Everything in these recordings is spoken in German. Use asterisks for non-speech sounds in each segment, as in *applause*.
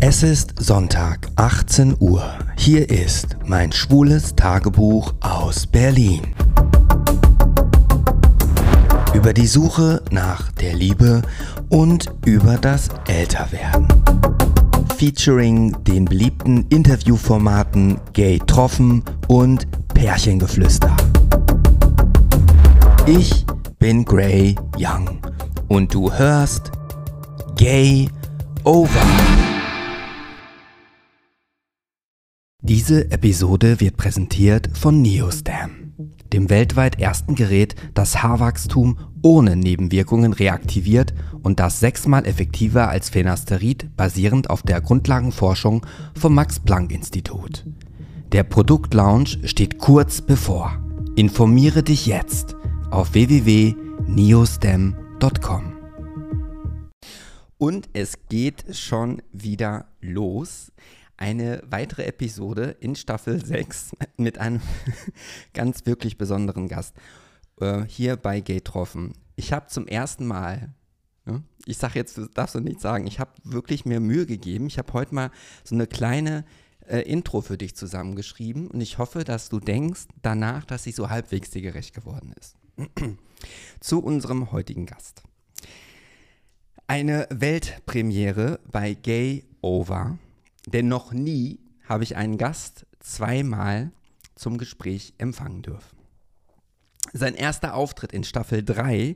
Es ist Sonntag, 18 Uhr. Hier ist mein schwules Tagebuch aus Berlin. Über die Suche nach der Liebe und über das Älterwerden. Featuring den beliebten Interviewformaten Gay Troffen und Pärchengeflüster. Ich bin Gray Young und du hörst Gay Over. Diese Episode wird präsentiert von Neostam, dem weltweit ersten Gerät, das Haarwachstum ohne Nebenwirkungen reaktiviert und das sechsmal effektiver als Phenasterid basierend auf der Grundlagenforschung vom Max-Planck-Institut. Der Produktlaunch steht kurz bevor. Informiere dich jetzt auf www.neostem.com. Und es geht schon wieder los. Eine weitere Episode in Staffel 6 mit einem *laughs* ganz wirklich besonderen Gast. Äh, hier bei Gay Troffen. Ich habe zum ersten Mal, ne, ich sage jetzt, das darfst du nicht sagen, ich habe wirklich mir Mühe gegeben. Ich habe heute mal so eine kleine äh, Intro für dich zusammengeschrieben und ich hoffe, dass du denkst danach, dass sie so halbwegs dir gerecht geworden ist. *clears throat* Zu unserem heutigen Gast. Eine Weltpremiere bei Gay Over, denn noch nie habe ich einen Gast zweimal zum Gespräch empfangen dürfen. Sein erster Auftritt in Staffel 3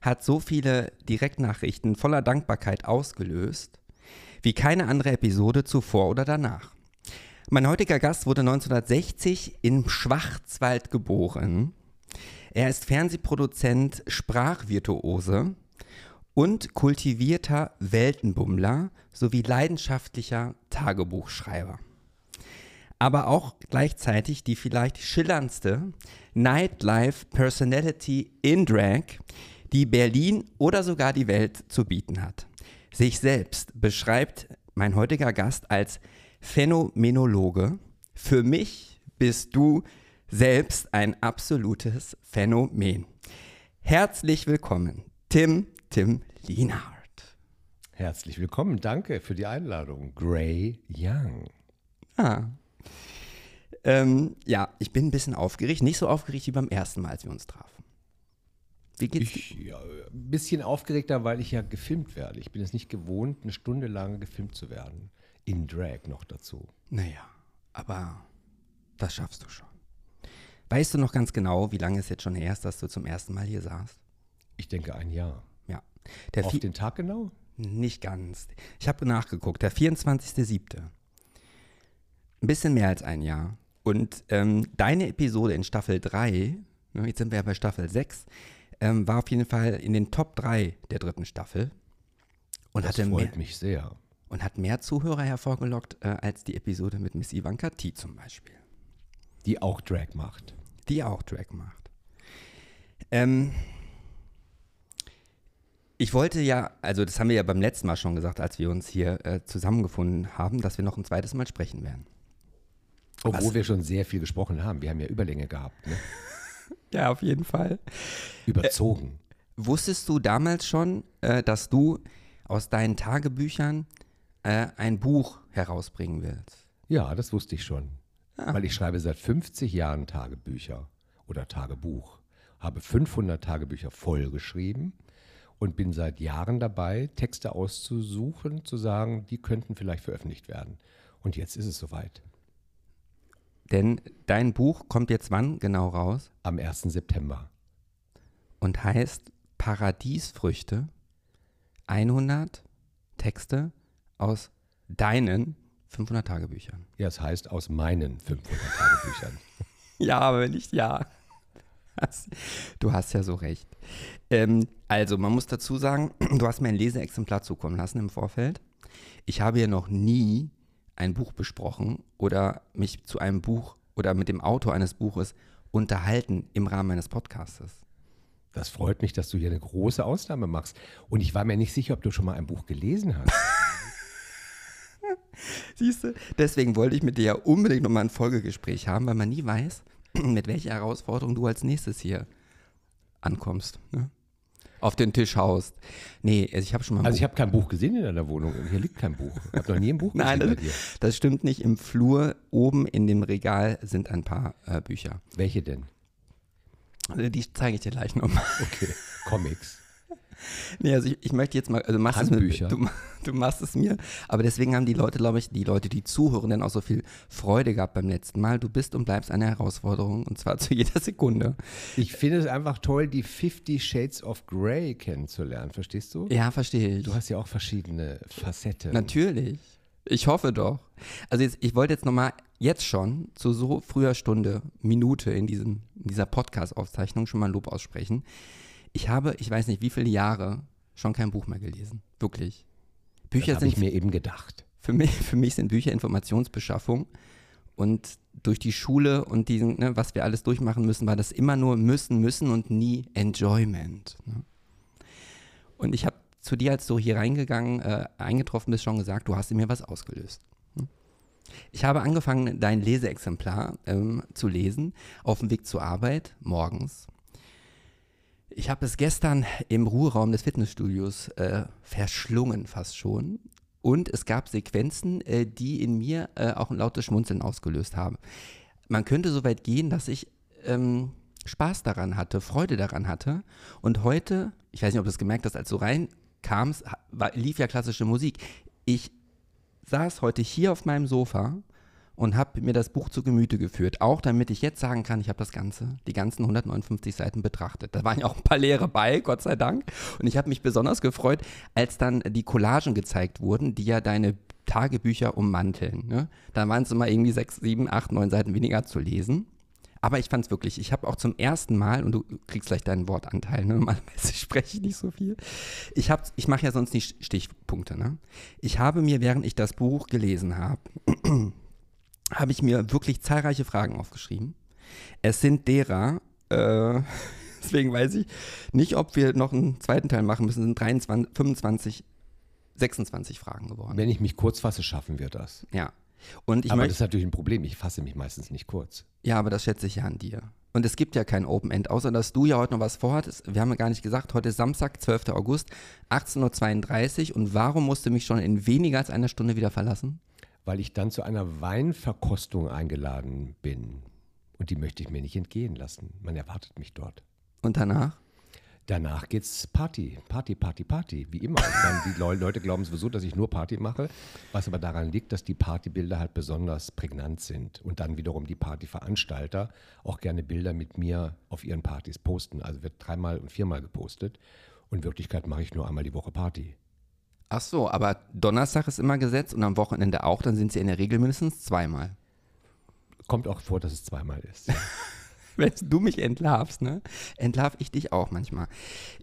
hat so viele Direktnachrichten voller Dankbarkeit ausgelöst, wie keine andere Episode zuvor oder danach. Mein heutiger Gast wurde 1960 in Schwarzwald geboren er ist Fernsehproduzent, Sprachvirtuose und kultivierter Weltenbummler sowie leidenschaftlicher Tagebuchschreiber. Aber auch gleichzeitig die vielleicht schillerndste Nightlife Personality in Drag, die Berlin oder sogar die Welt zu bieten hat. Sich selbst beschreibt mein heutiger Gast als Phänomenologe. Für mich bist du selbst ein absolutes Phänomen. Herzlich willkommen, Tim Tim Lienhardt. Herzlich willkommen, danke für die Einladung, Gray Young. Ah. Ähm, ja, ich bin ein bisschen aufgeregt, nicht so aufgeregt wie beim ersten Mal, als wir uns trafen. Wie geht's ich? Ja, ein bisschen aufgeregter, weil ich ja gefilmt werde. Ich bin es nicht gewohnt, eine Stunde lang gefilmt zu werden. In Drag noch dazu. Naja, aber das schaffst du schon. Weißt du noch ganz genau, wie lange es jetzt schon her ist, dass du zum ersten Mal hier saßt? Ich denke ein Jahr. Der Auf den Tag genau? Nicht ganz. Ich habe nachgeguckt. Der 24.07. Ein bisschen mehr als ein Jahr. Und ähm, deine Episode in Staffel 3, ne, jetzt sind wir ja bei Staffel 6, ähm, war auf jeden Fall in den Top 3 der dritten Staffel. Und das hatte freut mehr, mich sehr. Und hat mehr Zuhörer hervorgelockt äh, als die Episode mit Miss Ivanka T zum Beispiel. Die auch Drag macht. Die auch Drag macht. Ähm, ich wollte ja, also das haben wir ja beim letzten Mal schon gesagt, als wir uns hier äh, zusammengefunden haben, dass wir noch ein zweites Mal sprechen werden. Obwohl Was? wir schon sehr viel gesprochen haben. Wir haben ja Überlänge gehabt. Ne? *laughs* ja, auf jeden Fall. Überzogen. Äh, wusstest du damals schon, äh, dass du aus deinen Tagebüchern äh, ein Buch herausbringen willst? Ja, das wusste ich schon. Ah. Weil ich schreibe seit 50 Jahren Tagebücher oder Tagebuch, habe 500 Tagebücher voll geschrieben und bin seit Jahren dabei, Texte auszusuchen, zu sagen, die könnten vielleicht veröffentlicht werden. Und jetzt ist es soweit. Denn dein Buch kommt jetzt wann genau raus? Am 1. September. Und heißt Paradiesfrüchte 100 Texte aus deinen 500 Tagebüchern. Ja, es heißt aus meinen 500 Tagebüchern. *laughs* ja, aber nicht ja. Du hast ja so recht. Ähm, also, man muss dazu sagen, *clears throat* du hast mir ein Leseexemplar zukommen lassen im Vorfeld. Ich habe ja noch nie ein Buch besprochen oder mich zu einem Buch oder mit dem Autor eines Buches unterhalten im Rahmen meines Podcastes. Das freut mich, dass du hier eine große Ausnahme machst. Und ich war mir nicht sicher, ob du schon mal ein Buch gelesen hast. *laughs* *laughs* Siehst du? Deswegen wollte ich mit dir ja unbedingt nochmal ein Folgegespräch haben, weil man nie weiß, *clears throat* mit welcher Herausforderung du als nächstes hier ankommst. Ne? auf den Tisch haust. Nee, also ich habe schon mal. also ich habe kein Buch gesehen in deiner Wohnung. Hier liegt kein Buch. Ich habe noch nie ein Buch *laughs* Nein, gesehen das, bei dir. das stimmt nicht. Im Flur oben in dem Regal sind ein paar äh, Bücher. Welche denn? Also die zeige ich dir gleich nochmal. Okay. Comics. *laughs* Nee, also ich, ich möchte jetzt mal, also du machst, es mit, du, *laughs* du machst es mir, aber deswegen haben die Leute, glaube ich, die Leute, die zuhören, dann auch so viel Freude gehabt beim letzten Mal. Du bist und bleibst eine Herausforderung und zwar *laughs* zu jeder Sekunde. Ich finde es einfach toll, die 50 Shades of Grey kennenzulernen. Verstehst du? Ja, verstehe ich. Du hast ja auch verschiedene Facetten. Natürlich. Ich hoffe doch. Also jetzt, ich wollte jetzt nochmal jetzt schon zu so früher Stunde, Minute in, diesem, in dieser Podcast-Aufzeichnung schon mal Lob aussprechen. Ich habe, ich weiß nicht wie viele Jahre, schon kein Buch mehr gelesen. Wirklich. Bücher das sind ich mir eben gedacht. für mich, für mich sind Bücher Informationsbeschaffung. Und durch die Schule und diesen, ne, was wir alles durchmachen müssen, war das immer nur müssen, müssen und nie Enjoyment. Ne? Und ich habe zu dir, als du hier reingegangen, äh, eingetroffen bist, schon gesagt, du hast in mir was ausgelöst. Ne? Ich habe angefangen, dein Leseexemplar ähm, zu lesen, auf dem Weg zur Arbeit, morgens. Ich habe es gestern im Ruheraum des Fitnessstudios äh, verschlungen, fast schon. Und es gab Sequenzen, äh, die in mir äh, auch ein lautes Schmunzeln ausgelöst haben. Man könnte so weit gehen, dass ich ähm, Spaß daran hatte, Freude daran hatte. Und heute, ich weiß nicht, ob du es gemerkt hast, als du reinkamst, lief ja klassische Musik. Ich saß heute hier auf meinem Sofa und habe mir das Buch zu Gemüte geführt. Auch damit ich jetzt sagen kann, ich habe das Ganze, die ganzen 159 Seiten betrachtet. Da waren ja auch ein paar Leere bei, Gott sei Dank. Und ich habe mich besonders gefreut, als dann die Collagen gezeigt wurden, die ja deine Tagebücher ummanteln. Ne? Da waren es immer irgendwie sechs, sieben, acht, neun Seiten weniger zu lesen. Aber ich fand es wirklich, ich habe auch zum ersten Mal, und du kriegst gleich deinen Wortanteil, ne? normalerweise *laughs* spreche ich nicht so viel. Ich, ich mache ja sonst nicht Stichpunkte. Ne? Ich habe mir, während ich das Buch gelesen habe, *clears throat* habe ich mir wirklich zahlreiche Fragen aufgeschrieben. Es sind derer, äh, *laughs* deswegen weiß ich nicht, ob wir noch einen zweiten Teil machen müssen, Es sind 23, 25, 26 Fragen geworden. Wenn ich mich kurz fasse, schaffen wir das. Ja. Und ich aber das ist natürlich ein Problem. Ich fasse mich meistens nicht kurz. Ja, aber das schätze ich ja an dir. Und es gibt ja kein Open End, außer dass du ja heute noch was vorhattest. Wir haben ja gar nicht gesagt, heute ist Samstag, 12. August, 18.32 Uhr. Und warum musst du mich schon in weniger als einer Stunde wieder verlassen? Weil ich dann zu einer Weinverkostung eingeladen bin. Und die möchte ich mir nicht entgehen lassen. Man erwartet mich dort. Und danach? Danach geht's Party, Party, Party, Party, wie immer. Meine, die Leu- Leute glauben sowieso, dass ich nur Party mache, was aber daran liegt, dass die Partybilder halt besonders prägnant sind und dann wiederum die Partyveranstalter auch gerne Bilder mit mir auf ihren Partys posten. Also wird dreimal und viermal gepostet und in Wirklichkeit mache ich nur einmal die Woche Party. Ach so, aber Donnerstag ist immer gesetzt und am Wochenende auch, dann sind sie in der Regel mindestens zweimal. Kommt auch vor, dass es zweimal ist. *laughs* Wenn du mich entlarvst, ne? Entlarv ich dich auch manchmal.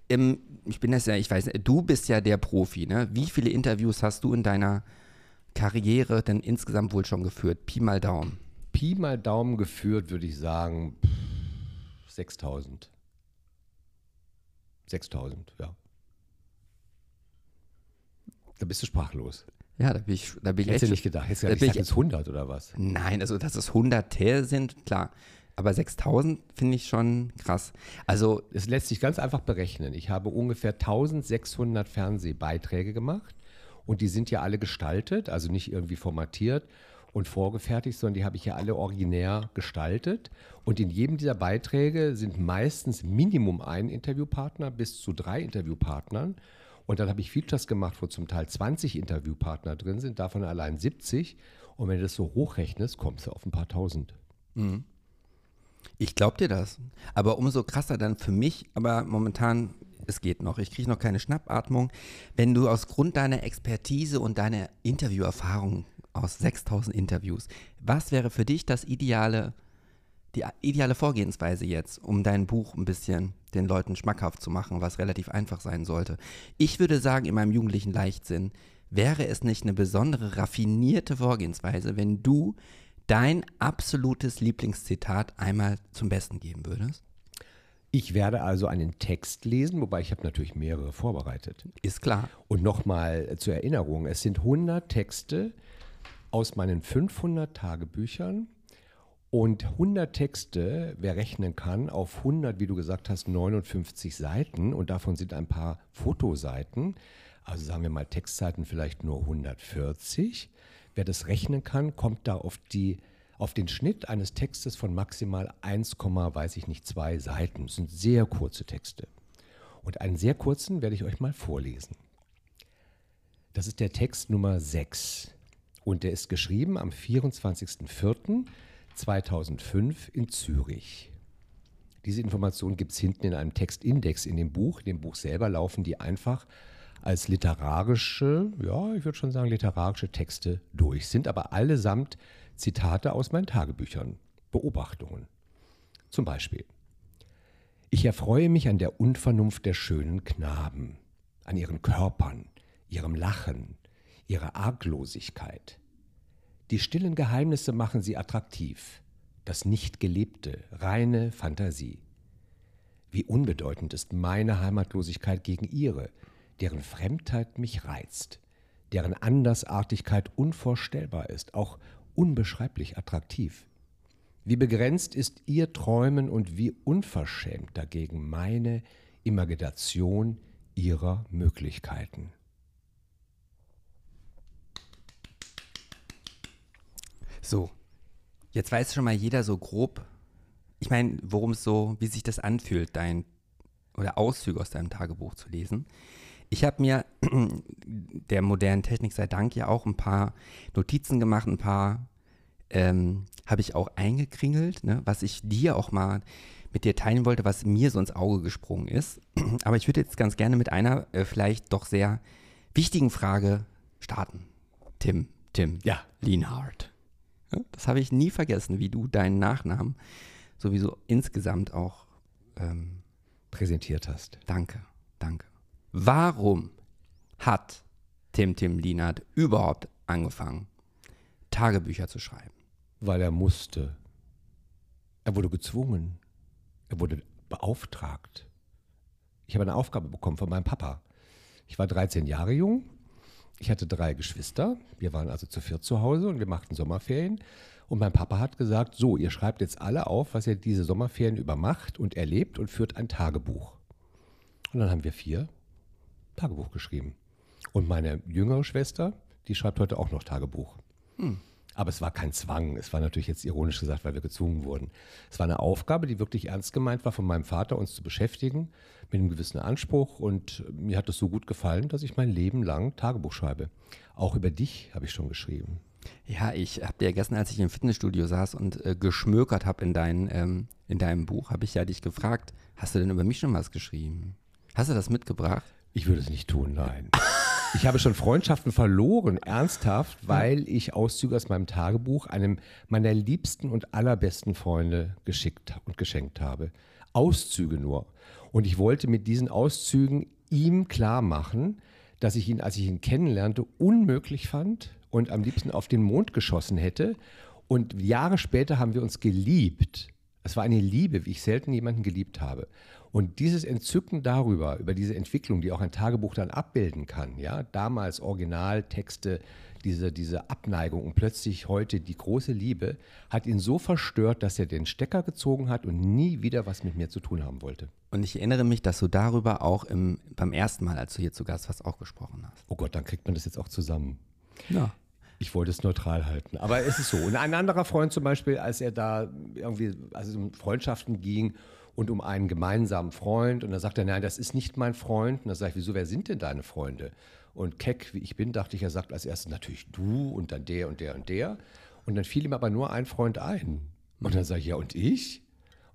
Ähm, ich bin das ja, ich weiß, du bist ja der Profi, ne? Wie viele Interviews hast du in deiner Karriere denn insgesamt wohl schon geführt? Pi mal Daumen. Pi mal Daumen geführt, würde ich sagen, pff, 6000. 6000, ja. Da bist du sprachlos. Ja, da bin ich, da bin ich Hättest du nicht gedacht. Hättest du da gedacht, ich sag jetzt 100 oder was? Nein, also dass es Hunderte sind, klar. Aber 6000 finde ich schon krass. Also, Es lässt sich ganz einfach berechnen. Ich habe ungefähr 1600 Fernsehbeiträge gemacht und die sind ja alle gestaltet, also nicht irgendwie formatiert und vorgefertigt, sondern die habe ich ja alle originär gestaltet. Und in jedem dieser Beiträge sind meistens Minimum ein Interviewpartner bis zu drei Interviewpartnern. Und dann habe ich Features gemacht, wo zum Teil 20 Interviewpartner drin sind, davon allein 70. Und wenn du das so hochrechnest, kommst du auf ein paar tausend. ich glaube dir das. Aber umso krasser dann für mich, aber momentan, es geht noch. Ich kriege noch keine Schnappatmung. Wenn du aus Grund deiner Expertise und deiner Interviewerfahrung aus 6000 Interviews, was wäre für dich das ideale, die ideale Vorgehensweise jetzt, um dein Buch ein bisschen den Leuten schmackhaft zu machen, was relativ einfach sein sollte? Ich würde sagen, in meinem jugendlichen Leichtsinn, wäre es nicht eine besondere, raffinierte Vorgehensweise, wenn du dein absolutes Lieblingszitat einmal zum Besten geben würdest? Ich werde also einen Text lesen, wobei ich habe natürlich mehrere vorbereitet. Ist klar. Und nochmal zur Erinnerung, es sind 100 Texte aus meinen 500 Tagebüchern Und 100 Texte, wer rechnen kann, auf 100, wie du gesagt hast, 59 Seiten und davon sind ein paar Fotoseiten, also sagen wir mal Textseiten vielleicht nur 140. Wer das rechnen kann, kommt da auf, die, auf den Schnitt eines Textes von maximal 1, weiß ich nicht, 2 Seiten. Das sind sehr kurze Texte. Und einen sehr kurzen werde ich euch mal vorlesen. Das ist der Text Nummer 6 und der ist geschrieben am 24.04. 2005 in Zürich. Diese Information gibt es hinten in einem Textindex in dem Buch. In dem Buch selber laufen die einfach als literarische, ja, ich würde schon sagen, literarische Texte durch, sind aber allesamt Zitate aus meinen Tagebüchern, Beobachtungen. Zum Beispiel. Ich erfreue mich an der Unvernunft der schönen Knaben, an ihren Körpern, ihrem Lachen, ihrer Arglosigkeit. Die stillen Geheimnisse machen sie attraktiv, das Nicht-Gelebte, reine Fantasie. Wie unbedeutend ist meine Heimatlosigkeit gegen ihre, deren Fremdheit mich reizt, deren Andersartigkeit unvorstellbar ist, auch unbeschreiblich attraktiv. Wie begrenzt ist ihr Träumen und wie unverschämt dagegen meine Imagination ihrer Möglichkeiten. So, jetzt weiß schon mal jeder so grob, ich meine, worum es so, wie sich das anfühlt, dein oder Auszüge aus deinem Tagebuch zu lesen. Ich habe mir *clears throat* der modernen Technik sei Dank ja auch ein paar Notizen gemacht, ein paar ähm, habe ich auch eingekringelt, ne, was ich dir auch mal mit dir teilen wollte, was mir so ins Auge gesprungen ist. *clears throat* Aber ich würde jetzt ganz gerne mit einer äh, vielleicht doch sehr wichtigen Frage starten. Tim, Tim, ja. Lienhardt. Das habe ich nie vergessen, wie du deinen Nachnamen sowieso insgesamt auch ähm, präsentiert hast. Danke, danke. Warum hat Tim Tim Lienert überhaupt angefangen, Tagebücher zu schreiben? Weil er musste. Er wurde gezwungen. Er wurde beauftragt. Ich habe eine Aufgabe bekommen von meinem Papa. Ich war 13 Jahre jung ich hatte drei Geschwister. Wir waren also zu viert zu Hause und wir machten Sommerferien. Und mein Papa hat gesagt, so, ihr schreibt jetzt alle auf, was ihr diese Sommerferien über macht und erlebt und führt ein Tagebuch. Und dann haben wir vier Tagebuch geschrieben. Und meine jüngere Schwester, die schreibt heute auch noch Tagebuch. Hm. Aber es war kein Zwang. Es war natürlich jetzt ironisch gesagt, weil wir gezwungen wurden. Es war eine Aufgabe, die wirklich ernst gemeint war von meinem Vater, uns zu beschäftigen, mit einem gewissen Anspruch. Und mir hat es so gut gefallen, dass ich mein Leben lang Tagebuch schreibe. Auch über dich habe ich schon geschrieben. Ja, ich habe dir gestern, als ich im Fitnessstudio saß und äh, geschmökert habe in, dein, ähm, in deinem Buch, habe ich ja dich gefragt, hast du denn über mich schon was geschrieben? Hast du das mitgebracht? Ich würde es nicht tun, nein. *laughs* Ich habe schon Freundschaften verloren, ernsthaft, weil ich Auszüge aus meinem Tagebuch einem meiner liebsten und allerbesten Freunde geschickt und geschenkt habe. Auszüge nur. Und ich wollte mit diesen Auszügen ihm klar machen, dass ich ihn, als ich ihn kennenlernte, unmöglich fand und am liebsten auf den Mond geschossen hätte. Und Jahre später haben wir uns geliebt. Es war eine Liebe, wie ich selten jemanden geliebt habe. Und dieses Entzücken darüber, über diese Entwicklung, die auch ein Tagebuch dann abbilden kann, ja, damals Originaltexte, diese, diese Abneigung und plötzlich heute die große Liebe, hat ihn so verstört, dass er den Stecker gezogen hat und nie wieder was mit mir zu tun haben wollte. Und ich erinnere mich, dass du darüber auch im, beim ersten Mal, als du hier zu Gast warst, auch gesprochen hast. Oh Gott, dann kriegt man das jetzt auch zusammen. Ja. Ich wollte es neutral halten. Aber es ist so. Und ein anderer Freund zum Beispiel, als er da irgendwie, als es um Freundschaften ging und um einen gemeinsamen Freund. Und dann sagt er, nein, das ist nicht mein Freund. Und dann sage ich, wieso, wer sind denn deine Freunde? Und keck, wie ich bin, dachte ich, er sagt als erstes natürlich du und dann der und der und der. Und dann fiel ihm aber nur ein Freund ein. Und dann sage ich, ja, und ich?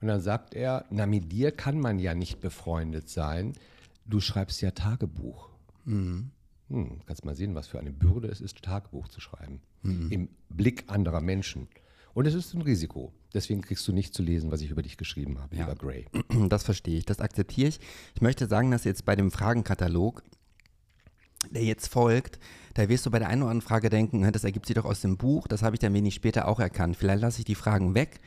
Und dann sagt er, na, mit dir kann man ja nicht befreundet sein. Du schreibst ja Tagebuch. Mhm. Hm, kannst mal sehen, was für eine Bürde es ist, Tagebuch zu schreiben. Mhm. Im Blick anderer Menschen. Und es ist ein Risiko. Deswegen kriegst du nicht zu lesen, was ich über dich geschrieben habe, ja. lieber Gray. *clears throat* Das verstehe ich, das akzeptiere ich. Ich möchte sagen, dass jetzt bei dem Fragenkatalog, der jetzt folgt, da wirst du bei der einen oder anderen Frage denken, das ergibt sich doch aus dem Buch, das habe ich dann wenig später auch erkannt. Vielleicht lasse ich die Fragen weg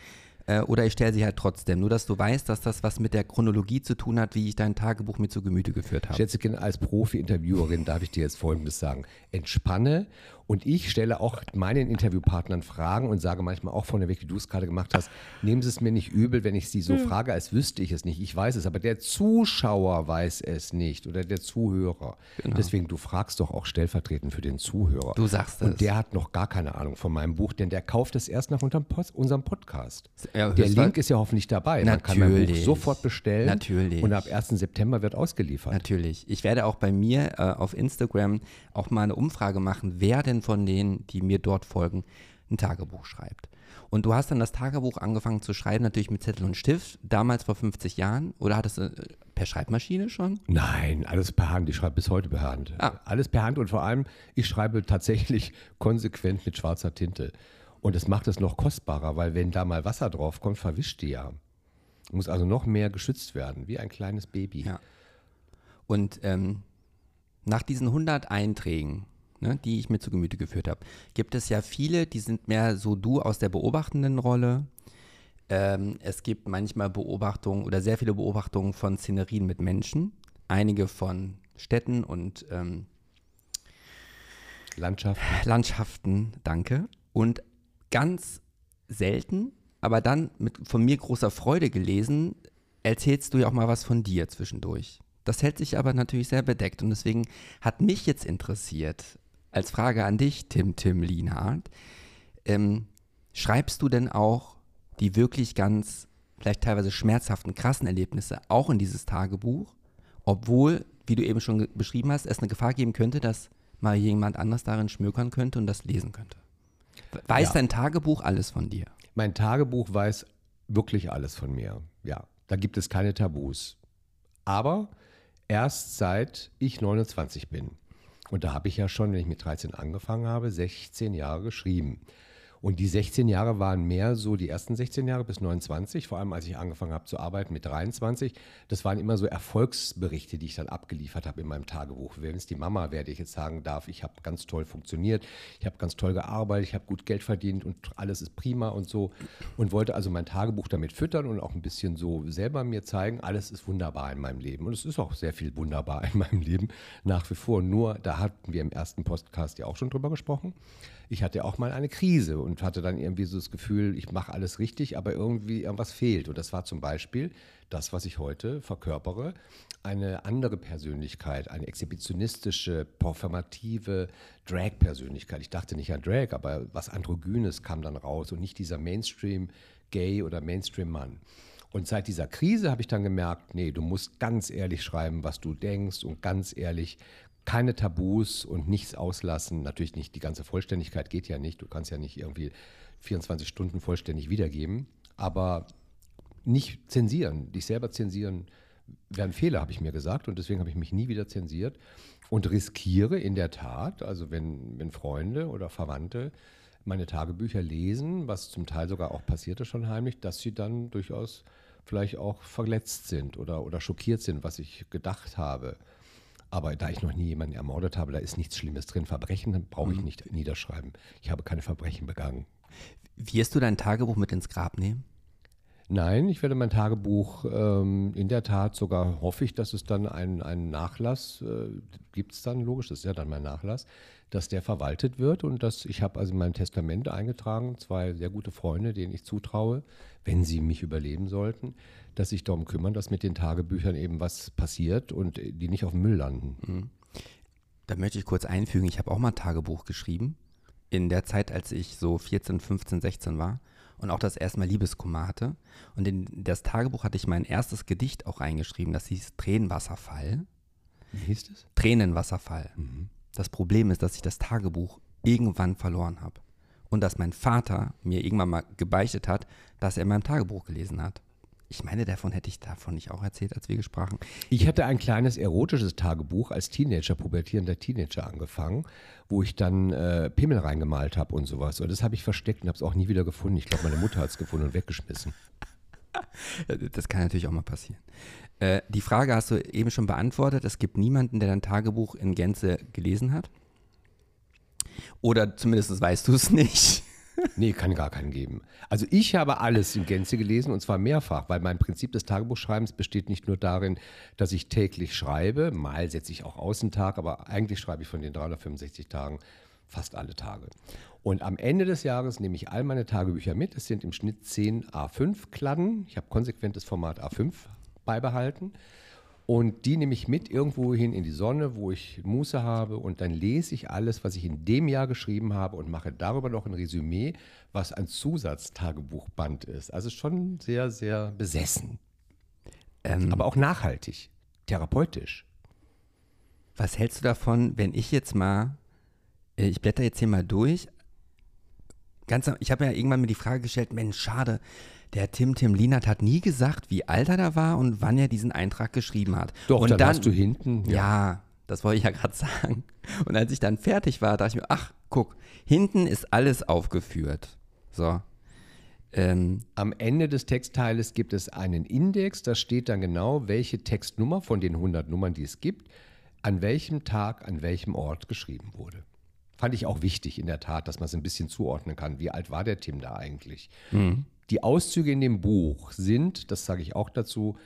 Äh, oder ich stelle sie halt trotzdem. Nur, dass du weißt, dass das was mit der Chronologie zu tun hat, wie ich dein Tagebuch mir zu Gemüte geführt habe. Schätzchen, als Profi-Interviewerin darf ich dir jetzt Folgendes sagen. Entspanne und ich stelle auch meinen Interviewpartnern Fragen und sage manchmal auch vorneweg, wie du es gerade gemacht hast, nehmen Sie es mir nicht übel, wenn ich Sie so hm. frage, als wüsste ich es nicht. Ich weiß es, aber der Zuschauer weiß es nicht oder der Zuhörer. Genau. Deswegen, du fragst doch auch stellvertretend für den Zuhörer. Du sagst es. Und der hat noch gar keine Ahnung von meinem Buch, denn der kauft es erst nach unserem Podcast. Ja, der Link ist ja hoffentlich dabei. Natürlich. Man kann mein Buch sofort bestellen. Natürlich. Und ab 1. September wird ausgeliefert. Natürlich. Ich werde auch bei mir äh, auf Instagram auch mal eine Umfrage machen, wer denn von denen, die mir dort folgen, ein Tagebuch schreibt. Und du hast dann das Tagebuch angefangen zu schreiben, natürlich mit Zettel und Stift, damals vor 50 Jahren. Oder hattest du äh, per Schreibmaschine schon? Nein, alles per Hand. Ich schreibe bis heute per Hand. Ah. Alles per Hand und vor allem, ich schreibe tatsächlich *laughs* konsequent mit schwarzer Tinte. Und es macht es noch kostbarer, weil wenn da mal Wasser drauf kommt, verwischt die ja. Muss also noch mehr geschützt werden, wie ein kleines Baby. Ja. Und ähm, nach diesen 100 Einträgen ne, die ich mir zu Gemüte geführt habe. Gibt es ja viele, die sind mehr so du aus der beobachtenden Rolle. Ähm, es gibt manchmal Beobachtungen oder sehr viele Beobachtungen von Szenerien mit Menschen, einige von Städten und ähm, Landschaften. Landschaften, danke. Und ganz selten, aber dann mit von mir großer Freude gelesen, erzählst du ja auch mal was von dir zwischendurch. Das hält sich aber natürlich sehr bedeckt und deswegen hat mich jetzt interessiert, als Frage an dich, Tim Tim Lienhardt, ähm, schreibst du denn auch die wirklich ganz, vielleicht teilweise schmerzhaften, krassen Erlebnisse auch in dieses Tagebuch, obwohl, wie du eben schon beschrieben hast, es eine Gefahr geben könnte, dass mal jemand anders darin schmökern könnte und das lesen könnte? Weiß ja. dein Tagebuch alles von dir? Mein Tagebuch weiß wirklich alles von mir. Ja, da gibt es keine Tabus. Aber erst seit ich 29 bin. Und da habe ich ja schon, wenn ich mit 13 angefangen habe, 16 Jahre geschrieben. Und die 16 Jahre waren mehr so die ersten 16 Jahre bis 29, vor allem als ich angefangen habe zu arbeiten mit 23. Das waren immer so Erfolgsberichte, die ich dann abgeliefert habe in meinem Tagebuch. Wenn es die Mama, werde ich jetzt sagen darf, ich habe ganz toll funktioniert, ich habe ganz toll gearbeitet, ich habe gut Geld verdient und alles ist prima und so. Und wollte also mein Tagebuch damit füttern und auch ein bisschen so selber mir zeigen, alles ist wunderbar in meinem Leben. Und es ist auch sehr viel wunderbar in meinem Leben nach wie vor. Nur, da hatten wir im ersten Podcast ja auch schon drüber gesprochen ich hatte auch mal eine Krise und hatte dann irgendwie so das Gefühl, ich mache alles richtig, aber irgendwie irgendwas fehlt. Und das war zum Beispiel das, was ich heute verkörpere, eine andere Persönlichkeit, eine exhibitionistische, performative Drag-Persönlichkeit. Ich dachte nicht an Drag, aber was Androgynes kam dann raus und nicht dieser Mainstream-Gay oder Mainstream-Mann. Und seit dieser Krise habe ich dann gemerkt, nee, du musst ganz ehrlich schreiben, was du denkst und ganz ehrlich keine Tabus und nichts auslassen. Natürlich nicht, die ganze Vollständigkeit geht ja nicht. Du kannst ja nicht irgendwie 24 Stunden vollständig wiedergeben, aber nicht zensieren, dich selber zensieren wäre ein Fehler, habe ich mir gesagt und deswegen habe ich mich nie wieder zensiert und riskiere in der Tat, also wenn, wenn Freunde oder Verwandte meine Tagebücher lesen, was zum Teil sogar auch passierte schon heimlich, dass sie dann durchaus vielleicht auch verletzt sind oder, oder schockiert sind, was ich gedacht habe. Aber da ich noch nie jemanden ermordet habe, da ist nichts Schlimmes drin. Verbrechen brauche ich mhm. nicht niederschreiben. Ich habe keine Verbrechen begangen. Wirst du dein Tagebuch mit ins Grab nehmen? Nein, ich werde mein Tagebuch ähm, in der Tat sogar, hoffe ich, dass es dann einen, einen Nachlass äh, gibt es dann, logisch, das ist ja dann mein Nachlass, dass der verwaltet wird und dass ich habe also in mein Testament eingetragen, zwei sehr gute Freunde, denen ich zutraue, wenn sie mich überleben sollten, dass sich darum kümmern, dass mit den Tagebüchern eben was passiert und die nicht auf dem Müll landen. Mhm. Da möchte ich kurz einfügen, ich habe auch mal ein Tagebuch geschrieben, in der Zeit, als ich so 14, 15, 16 war und auch das erste Mal Liebeskummer hatte. Und in das Tagebuch hatte ich mein erstes Gedicht auch reingeschrieben, das hieß Tränenwasserfall. Wie hieß das? Tränenwasserfall. Mhm. Das Problem ist, dass ich das Tagebuch irgendwann verloren habe. Und dass mein Vater mir irgendwann mal gebeichtet hat, dass er in meinem Tagebuch gelesen hat. Ich meine, davon hätte ich davon nicht auch erzählt, als wir gesprochen. Ich hatte ein kleines erotisches Tagebuch als Teenager, pubertierender Teenager angefangen, wo ich dann äh, Pimmel reingemalt habe und sowas. Und das habe ich versteckt und habe es auch nie wieder gefunden. Ich glaube, meine Mutter hat es gefunden und weggeschmissen. *laughs* Das kann natürlich auch mal passieren. Äh, die Frage hast du eben schon beantwortet. Es gibt niemanden, der dein Tagebuch in Gänze gelesen hat. Oder zumindest weißt du es nicht. *laughs* Nee, kann gar keinen geben. Also ich habe alles in Gänze gelesen und zwar mehrfach, weil mein Prinzip des Tagebuchschreibens besteht nicht nur darin, dass ich täglich schreibe, mal setze ich auch Außentag, aber eigentlich schreibe ich von den 365 Tagen fast alle Tage. Und am Ende des Jahres nehme ich all meine Tagebücher mit. Es sind im Schnitt 10 A5-Kladden. Ich habe konsequent das Format A5 beibehalten. Und die nehme ich mit irgendwo hin in die Sonne, wo ich Muße habe. Und dann lese ich alles, was ich in dem Jahr geschrieben habe und mache darüber noch ein Resümee, was ein Zusatztagebuchband ist. Also schon sehr, sehr besessen. Ähm, Aber auch nachhaltig, therapeutisch. Was hältst du davon, wenn ich jetzt mal, äh, ich blätter jetzt hier mal durch. Ganz, ich habe ja irgendwann mir die Frage gestellt, Mensch, schade, der Tim Tim Lienert hat nie gesagt, wie alt er da war und wann er diesen Eintrag geschrieben hat. Doch, und dann, dann hast du hinten. Ja, ja das wollte ich ja gerade *laughs* sagen. Und als ich dann fertig war, dachte ich mir, ach, guck, hinten ist alles aufgeführt. So. Ähm, Am Ende des Textteiles gibt es einen Index, da steht dann genau, welche Textnummer von den 100 Nummern, die es gibt, an welchem Tag, an welchem Ort geschrieben wurde. Fand ich auch wichtig in der Tat, dass man es ein bisschen zuordnen kann. Wie alt war der Tim da eigentlich? Mhm. Die Auszüge in dem Buch sind, das sage ich auch dazu,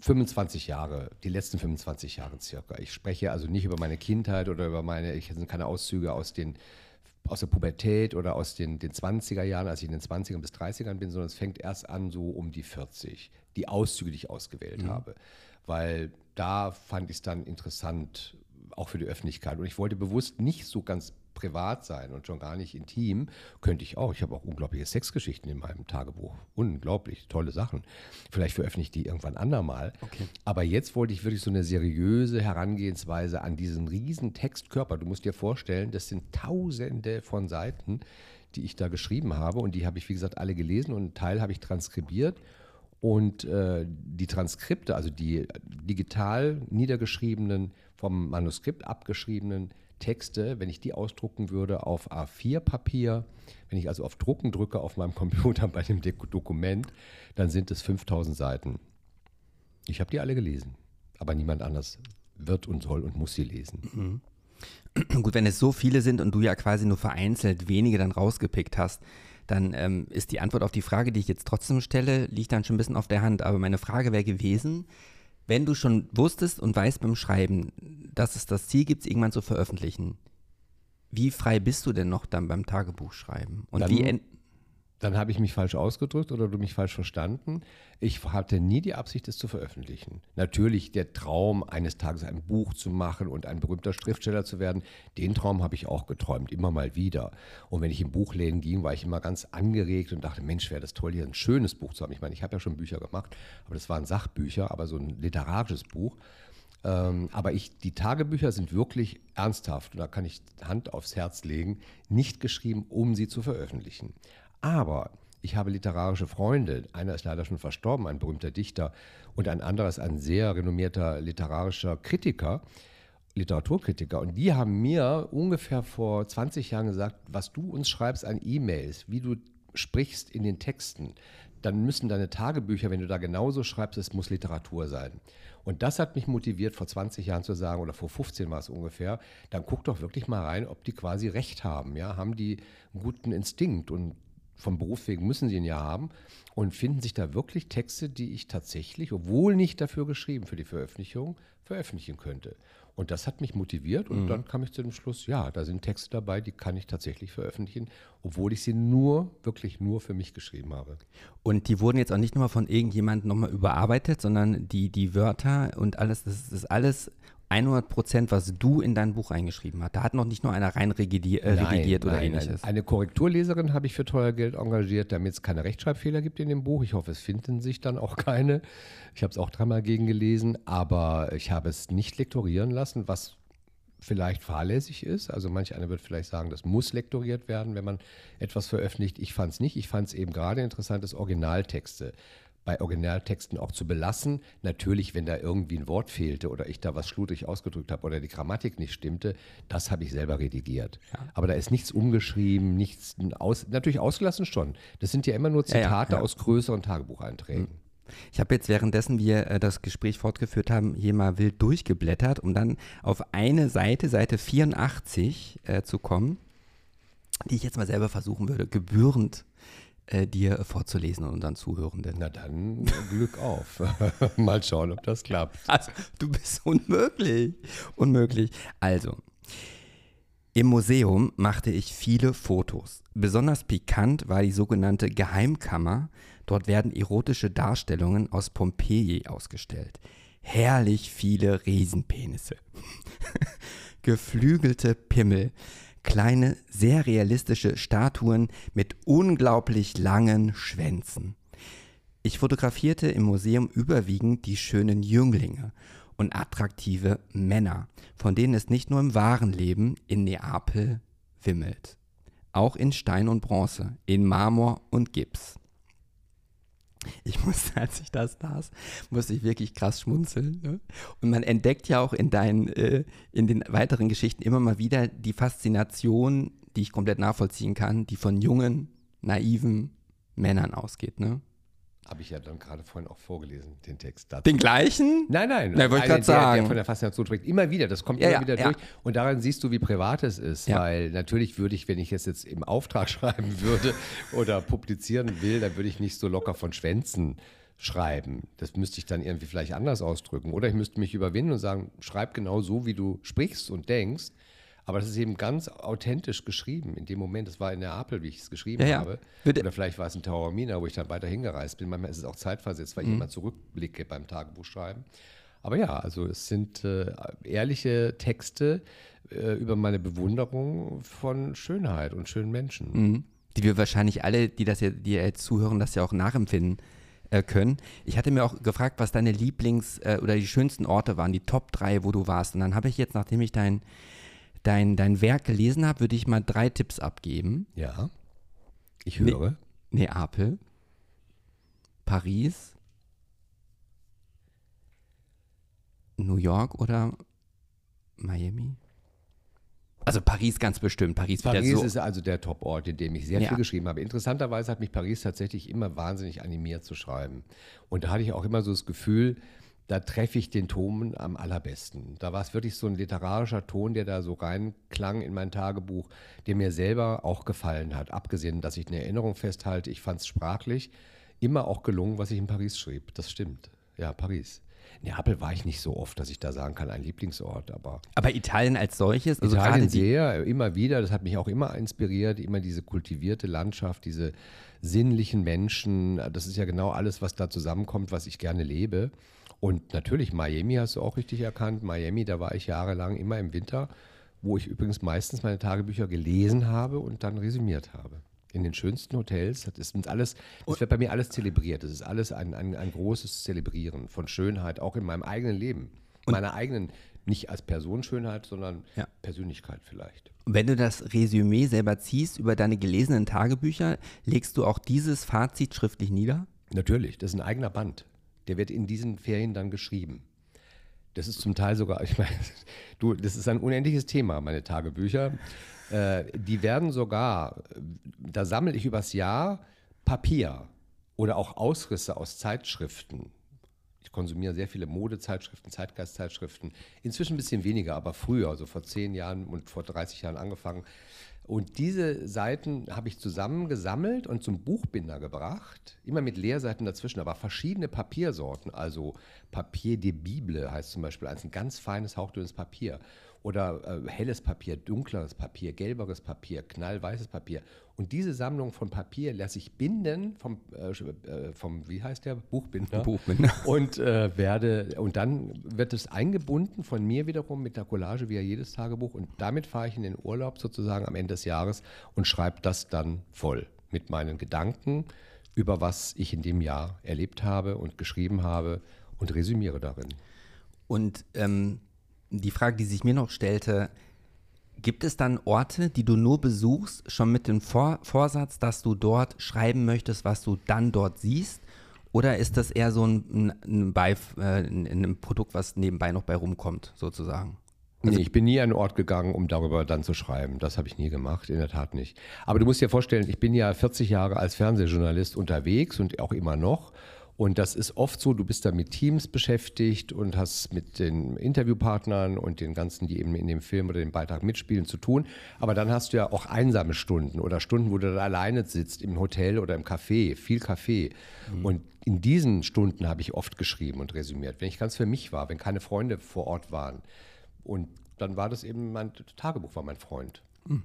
25 Jahre, die letzten 25 Jahre circa. Ich spreche also nicht über meine Kindheit oder über meine, ich sind keine Auszüge aus den aus der Pubertät oder aus den, den 20er Jahren, als ich in den 20ern bis 30ern bin, sondern es fängt erst an so um die 40, die Auszüge, die ich ausgewählt mhm. habe. Weil da fand ich es dann interessant, auch für die Öffentlichkeit. Und ich wollte bewusst nicht so ganz privat sein und schon gar nicht intim, könnte ich auch. Ich habe auch unglaubliche Sexgeschichten in meinem Tagebuch. Unglaublich tolle Sachen. Vielleicht veröffentliche ich die irgendwann andermal. Okay. Aber jetzt wollte ich wirklich so eine seriöse Herangehensweise an diesen riesen Textkörper. Du musst dir vorstellen, das sind tausende von Seiten, die ich da geschrieben habe. Und die habe ich, wie gesagt, alle gelesen und einen Teil habe ich transkribiert. Und äh, die Transkripte, also die digital niedergeschriebenen, vom Manuskript abgeschriebenen Texte, wenn ich die ausdrucken würde auf A4-Papier, wenn ich also auf Drucken drücke auf meinem *laughs* Computer bei dem Dokument, dann sind es 5000 Seiten. Ich habe die alle gelesen, aber niemand anders wird und soll und muss sie lesen. Mhm. *clears throat* Gut, wenn es so viele sind und du ja quasi nur vereinzelt wenige dann rausgepickt hast, dann ähm, ist die Antwort auf die Frage, die ich jetzt trotzdem stelle, liegt dann schon ein bisschen auf der Hand. Aber meine Frage wäre gewesen, wenn du schon wusstest und weißt beim Schreiben, dass es das Ziel gibt, irgendwann zu veröffentlichen, wie frei bist du denn noch dann beim Tagebuchschreiben? Und dann, wie dann habe ich mich falsch ausgedrückt oder du mich falsch verstanden. Ich hatte nie die Absicht, es zu veröffentlichen. Natürlich der Traum, eines Tages ein Buch zu machen und ein berühmter Schriftsteller zu werden, den Traum habe ich auch geträumt, immer mal wieder. Und wenn ich in Buchläden ging, war ich immer ganz angeregt und dachte, Mensch, wäre das toll, hier ein schönes Buch zu haben. Ich meine, ich habe ja schon Bücher gemacht, aber das waren Sachbücher, aber so ein literarisches Buch. Ähm, aber ich, die Tagebücher sind wirklich ernsthaft, und da kann ich Hand aufs Herz legen, nicht geschrieben, um sie zu veröffentlichen. Aber ich habe literarische Freunde. Einer ist leider schon verstorben, ein berühmter Dichter, und ein anderer ist ein sehr renommierter literarischer Kritiker, Literaturkritiker. Und die haben mir ungefähr vor 20 Jahren gesagt, was du uns schreibst an E-Mails, wie du sprichst in den Texten, dann müssen deine Tagebücher, wenn du da genauso schreibst, es muss Literatur sein. Und das hat mich motiviert, vor 20 Jahren zu sagen, oder vor 15 war es ungefähr, dann guck doch wirklich mal rein, ob die quasi recht haben. Ja? Haben die einen guten Instinkt? Und vom Beruf wegen müssen sie ihn ja haben und finden sich da wirklich Texte, die ich tatsächlich, obwohl nicht dafür geschrieben für die Veröffentlichung, veröffentlichen könnte. Und das hat mich motiviert und mhm. dann kam ich zu dem Schluss, ja, da sind Texte dabei, die kann ich tatsächlich veröffentlichen, obwohl ich sie nur, wirklich nur für mich geschrieben habe. Und die wurden jetzt auch nicht nur von irgendjemandem nochmal überarbeitet, sondern die, die Wörter und alles, das ist alles 100 Prozent, was du in dein Buch eingeschrieben hast. Da hat noch nicht nur einer rein revidiert, äh, nein, revidiert oder nein, ähnliches. Eine Korrekturleserin habe ich für teuer Geld engagiert, damit es keine Rechtschreibfehler gibt in dem Buch. Ich hoffe, es finden sich dann auch keine. Ich habe es auch dreimal gegengelesen, aber ich habe es nicht lektorieren lassen, was vielleicht fahrlässig ist. Also manch einer wird vielleicht sagen, das muss lektoriert werden, wenn man etwas veröffentlicht. Ich fand es nicht. Ich fand es eben gerade interessant, dass Originaltexte bei Originaltexten auch zu belassen. Natürlich, wenn da irgendwie ein Wort fehlte oder ich da was schludrig ausgedrückt habe oder die Grammatik nicht stimmte, das habe ich selber redigiert. Ja. Aber da ist nichts umgeschrieben, nichts aus, natürlich ausgelassen schon. Das sind ja immer nur Zitate ja, ja, aus größeren Tagebucheinträgen. Hm. Ich habe jetzt währenddessen wir äh, das Gespräch fortgeführt haben, hier mal wild durchgeblättert, um dann auf eine Seite, Seite 84 äh, zu kommen. die ich jetzt mal selber versuchen würde, gebührend äh, dir vorzulesen und unseren Zuhörenden. Na dann Glück auf. *laughs* mal schauen, ob das klappt. *laughs* Also, du bist unmöglich. Unmöglich. Also, im Museum machte ich viele Fotos. Besonders pikant war die sogenannte Geheimkammer. Dort werden erotische Darstellungen aus Pompeji ausgestellt. Herrlich viele Riesenpenisse. *laughs* Geflügelte Pimmel. Kleine, sehr realistische Statuen mit unglaublich langen Schwänzen. Ich fotografierte im Museum überwiegend die schönen Jünglinge und attraktive Männer, von denen es nicht nur im wahren Leben in Neapel wimmelt. Auch in Stein und Bronze, in Marmor und Gips. Ich musste, als ich das las, musste ich wirklich krass schmunzeln. Ne? Und man entdeckt ja auch in deinen, äh, in den weiteren Geschichten immer mal wieder die Faszination, die ich komplett nachvollziehen kann, die von jungen, naiven Männern ausgeht. Ne? Habe ich ja dann gerade vorhin auch vorgelesen, den Text dazu. Den gleichen? Nein, nein. Na, wollte ich gerade sagen. Der von der Faszination spricht. Immer wieder, das kommt ja, immer ja, wieder ja. durch. Und daran siehst du, wie privat es ist. Weil natürlich würde ich, wenn ich es jetzt im Auftrag *laughs* schreiben würde oder publizieren will, dann würde ich nicht so locker von Schwänzen schreiben. Das müsste ich dann irgendwie vielleicht anders ausdrücken. Oder ich müsste mich überwinden und sagen, schreib genau so, wie du sprichst und denkst. Aber das ist eben ganz authentisch geschrieben in dem Moment. Das war in Neapel, wie ich es geschrieben ja, ja. habe. Bitte. Oder vielleicht war es in Taormina, wo ich dann weiter hingereist bin. Manchmal ist es auch zeitversetzt, weil mhm. ich immer zurückblicke beim Tagebuchschreiben. Aber ja, also es sind äh, ehrliche Texte äh, über meine Bewunderung von Schönheit und schönen Menschen. Mhm. Die wir wahrscheinlich alle, die das ja, die jetzt zuhören, das ja auch nachempfinden äh, können. Ich hatte mir auch gefragt, was deine Lieblings- äh, oder die schönsten Orte waren, die Top 3, wo du warst. Und dann habe ich jetzt, nachdem ich dein dein, dein Werk gelesen habe, würde ich mal drei Tipps abgeben. Ja. Ich höre. Ne Neapel, Paris, New York oder Miami? Also Paris ganz bestimmt. Paris, Paris so ist also der Top-Ort, in dem ich sehr ja. viel geschrieben habe. Interessanterweise hat mich Paris tatsächlich immer wahnsinnig animiert zu schreiben. Und da hatte ich auch immer so das Gefühl, da treffe ich den Ton am allerbesten. Da war es wirklich so ein literarischer Ton, der da so reinklang in mein Tagebuch, der mir selber auch gefallen hat. Abgesehen, dass ich eine Erinnerung festhalte, ich fand es sprachlich immer auch gelungen, was ich in Paris schrieb. Das stimmt. Ja, Paris. Neapel war ich nicht so oft, dass ich da sagen kann, ein Lieblingsort, aber. Aber Italien als solches? Also Italien sehr, immer wieder. Das hat mich auch immer inspiriert, immer diese kultivierte Landschaft, diese sinnlichen Menschen. Das ist ja genau alles, was da zusammenkommt, was ich gerne lebe. Und natürlich, Miami hast du auch richtig erkannt. Miami, da war ich jahrelang immer im Winter, wo ich übrigens meistens meine Tagebücher gelesen habe und dann resümiert habe. In den schönsten Hotels, das ist alles, das wird bei mir alles zelebriert. Das ist alles ein, ein, ein großes Zelebrieren von Schönheit, auch in meinem eigenen Leben. Und meiner eigenen, nicht als Personenschönheit, sondern ja. Persönlichkeit vielleicht. Wenn du das Resümee selber ziehst über deine gelesenen Tagebücher, legst du auch dieses Fazit schriftlich nieder? Natürlich, das ist ein eigener Band der wird in diesen Ferien dann geschrieben. Das ist zum Teil sogar, *laughs* ich meine, du, das ist ein unendliches Thema, meine Tagebücher. Äh, die werden sogar, da sammle ich übers Jahr Papier oder auch Ausrisse aus Zeitschriften. Ich konsumiere sehr viele Modezeitschriften, Zeitgeistzeitschriften. Inzwischen ein bisschen weniger, aber früher, also vor zehn Jahren und vor 30 Jahren angefangen, und diese Seiten habe ich zusammengesammelt und zum Buchbinder gebracht, immer mit Leerseiten dazwischen, aber verschiedene Papiersorten, also Papier de Bible heißt zum Beispiel ein ganz feines, hauchdünnes Papier oder äh, helles Papier, dunkleres Papier, gelberes Papier, knallweißes Papier. Und diese Sammlung von Papier lasse ich binden vom, äh, äh, vom wie heißt der, Buchbinder. Buchbinder. *laughs* Und äh, werde, und dann wird es eingebunden von mir wiederum mit der Collage wie jedes Tagebuch. Und damit fahre ich in den Urlaub sozusagen am Ende des Jahres und schreibe das dann voll mit meinen Gedanken über was ich in dem Jahr erlebt habe und geschrieben habe und resümiere darin. Und ähm, die Frage, die sich mir noch stellte, gibt es dann Orte, die du nur besuchst, schon mit dem Vor Vorsatz, dass du dort schreiben möchtest, was du dann dort siehst? Oder ist das eher so ein, ein, Beif, äh, ein Produkt, was nebenbei noch bei rumkommt, sozusagen? Also nee, ich bin nie an einen Ort gegangen, um darüber dann zu schreiben. Das habe ich nie gemacht, in der Tat nicht. Aber du musst dir vorstellen, ich bin ja 40 Jahre als Fernsehjournalist unterwegs und auch immer noch Und das ist oft so, du bist da mit Teams beschäftigt und hast mit den Interviewpartnern und den ganzen, die eben in dem Film oder dem Beitrag mitspielen, zu tun. Aber dann hast du ja auch einsame Stunden oder Stunden, wo du da alleine sitzt im Hotel oder im Café, viel Café. Mhm. Und in diesen Stunden habe ich oft geschrieben und resümiert, wenn ich ganz für mich war, wenn keine Freunde vor Ort waren. Und dann war das eben, mein Tagebuch war mein Freund. Mhm.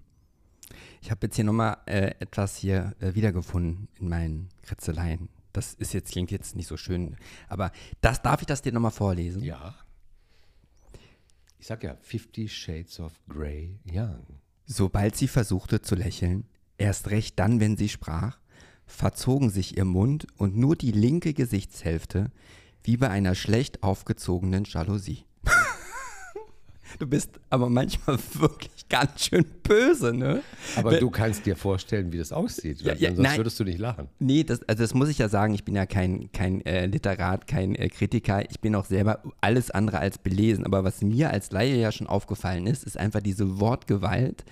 Ich habe jetzt hier nochmal äh, etwas hier äh, wiedergefunden in meinen Kritzeleien. Das ist jetzt, klingt jetzt nicht so schön, aber das darf ich das dir nochmal vorlesen? Ja. Ich sag ja, Fifty Shades of Grey Young. Sobald sie versuchte zu lächeln, erst recht dann, wenn sie sprach, verzogen sich ihr Mund und nur die linke Gesichtshälfte, wie bei einer schlecht aufgezogenen Jalousie. Du bist aber manchmal *laughs* wirklich ganz schön böse, ne? Aber du kannst dir vorstellen, wie das aussieht. Ja, ja, sonst nein, würdest du nicht lachen. Nee, das, also das muss ich ja sagen. Ich bin ja kein, kein äh, Literat, kein äh, Kritiker. Ich bin auch selber alles andere als belesen. Aber was mir als Laie ja schon aufgefallen ist, ist einfach diese Wortgewalt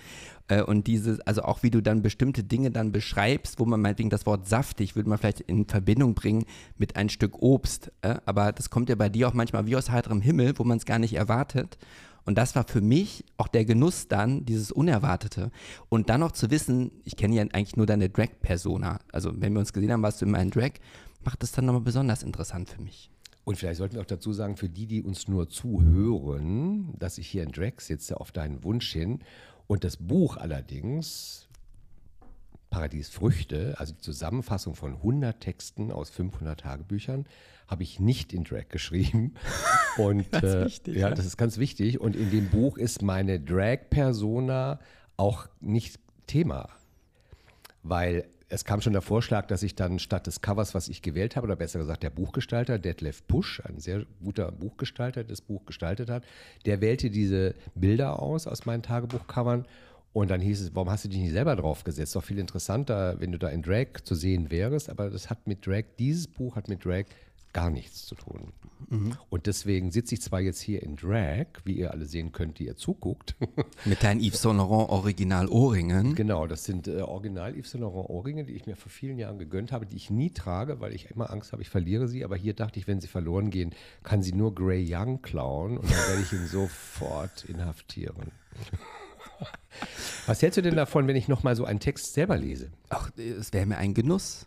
äh, und dieses, also auch wie du dann bestimmte Dinge dann beschreibst, wo man meinetwegen das Wort saftig würde man vielleicht in Verbindung bringen mit ein Stück Obst. Äh? Aber das kommt ja bei dir auch manchmal wie aus heiterem Himmel, wo man es gar nicht erwartet. Und das war für mich auch der Genuss dann, dieses Unerwartete. Und dann noch zu wissen, ich kenne ja eigentlich nur deine Drag-Persona. Also wenn wir uns gesehen haben, warst du in meinem Drag, macht das dann nochmal besonders interessant für mich. Und vielleicht sollten wir auch dazu sagen, für die, die uns nur zuhören, dass ich hier in Drag sitze, auf deinen Wunsch hin. Und das Buch allerdings, Paradies Früchte, also die Zusammenfassung von 100 Texten aus 500 Tagebüchern, habe ich nicht in Drag geschrieben. *laughs* Und das äh, wichtig, ja, das ist ganz wichtig. Und in dem Buch ist meine Drag-Persona auch nicht Thema. Weil es kam schon der Vorschlag, dass ich dann statt des Covers, was ich gewählt habe, oder besser gesagt der Buchgestalter, Detlef Pusch, ein sehr guter Buchgestalter, der das Buch gestaltet hat, der wählte diese Bilder aus aus meinen Tagebuchcovern. Und dann hieß es, warum hast du dich nicht selber drauf gesetzt? Doch viel interessanter, wenn du da in Drag zu sehen wärst. Aber das hat mit Drag, dieses Buch hat mit Drag gar nichts zu tun. Mhm. Und deswegen sitze ich zwar jetzt hier in Drag, wie ihr alle sehen könnt, die ihr zuguckt. *laughs* Mit deinen Yves Saint Laurent Original Ohrringen. Genau, das sind äh, Original Yves Saint Laurent Ohrringe, die ich mir vor vielen Jahren gegönnt habe, die ich nie trage, weil ich immer Angst habe, ich verliere sie. Aber hier dachte ich, wenn sie verloren gehen, kann sie nur Grey Young klauen und dann werde ich ihn *laughs* sofort inhaftieren. *laughs* Was hältst du denn davon, wenn ich nochmal so einen Text selber lese? Ach, es wäre mir ein Genuss.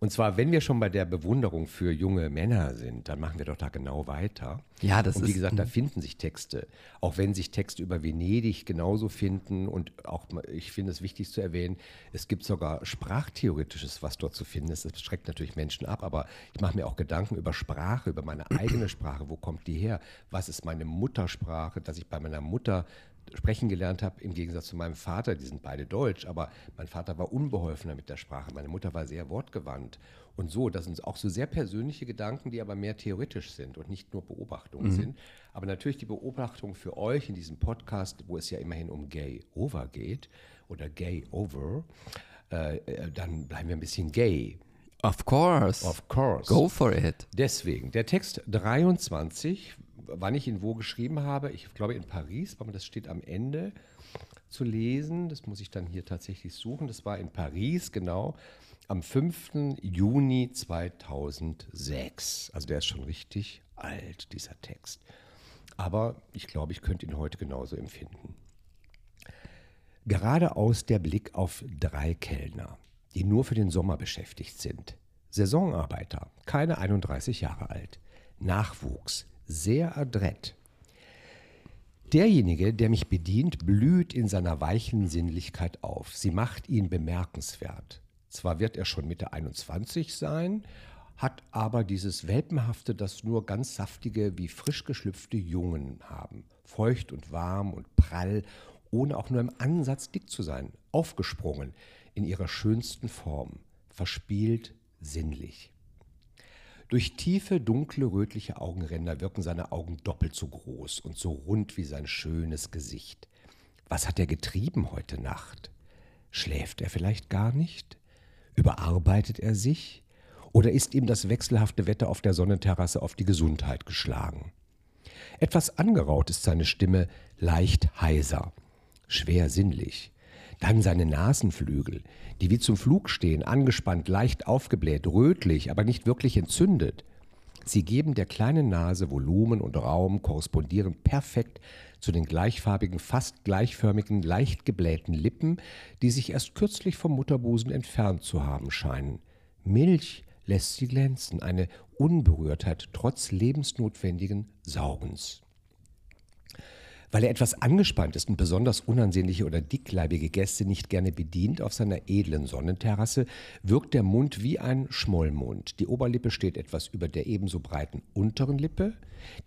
Und zwar, wenn wir schon bei der Bewunderung für junge Männer sind, dann machen wir doch da genau weiter. Ja, das und wie ist, gesagt, da finden sich Texte. Auch wenn sich Texte über Venedig genauso finden. Und auch, ich finde es wichtig zu erwähnen, es gibt sogar Sprachtheoretisches, was dort zu finden ist. Das schreckt natürlich Menschen ab, aber ich mache mir auch Gedanken über Sprache, über meine eigene Sprache. Wo kommt die her? Was ist meine Muttersprache? Dass ich bei meiner Mutter sprechen gelernt habe, im Gegensatz zu meinem Vater, die sind beide deutsch, aber mein Vater war unbeholfener mit der Sprache, meine Mutter war sehr wortgewandt. Und so, das sind auch so sehr persönliche Gedanken, die aber mehr theoretisch sind und nicht nur Beobachtungen mhm. sind. Aber natürlich die Beobachtung für euch in diesem Podcast, wo es ja immerhin um Gay Over geht oder Gay Over, äh, äh dann bleiben wir ein bisschen gay. Of course. Of course. Go for it. Deswegen, der Text 23 wann ich ihn wo geschrieben habe. Ich glaube in Paris, aber das steht am Ende zu lesen. Das muss ich dann hier tatsächlich suchen. Das war in Paris, genau, am 5. Juni 2006. Also der ist schon richtig alt, dieser Text. Aber ich glaube, ich könnte ihn heute genauso empfinden. Geradeaus der Blick auf drei Kellner, die nur für den Sommer beschäftigt sind. Saisonarbeiter, keine 31 Jahre alt. Nachwuchs, sehr adrett. Derjenige, der mich bedient, blüht in seiner weichen Sinnlichkeit auf. Sie macht ihn bemerkenswert. Zwar wird er schon Mitte 21 sein, hat aber dieses Welpenhafte, das nur ganz saftige wie frisch geschlüpfte Jungen haben. Feucht und warm und prall, ohne auch nur im Ansatz dick zu sein. Aufgesprungen in ihrer schönsten Form. Verspielt, sinnlich. Durch tiefe, dunkle, rötliche Augenränder wirken seine Augen doppelt so groß und so rund wie sein schönes Gesicht. Was hat er getrieben heute Nacht? Schläft er vielleicht gar nicht? Überarbeitet er sich? Oder ist ihm das wechselhafte Wetter auf der Sonnenterrasse auf die Gesundheit geschlagen? Etwas angeraut ist seine Stimme, leicht heiser, schwer sinnlich. Dann seine Nasenflügel, die wie zum Flug stehen, angespannt, leicht aufgebläht, rötlich, aber nicht wirklich entzündet. Sie geben der kleinen Nase Volumen und Raum, korrespondieren perfekt zu den gleichfarbigen, fast gleichförmigen, leicht geblähten Lippen, die sich erst kürzlich vom Mutterbusen entfernt zu haben scheinen. Milch lässt sie glänzen, eine Unberührtheit trotz lebensnotwendigen Saugens. Weil er etwas angespannt ist und besonders unansehnliche oder dickleibige Gäste nicht gerne bedient auf seiner edlen Sonnenterrasse, wirkt der Mund wie ein Schmollmund. Die Oberlippe steht etwas über der ebenso breiten unteren Lippe.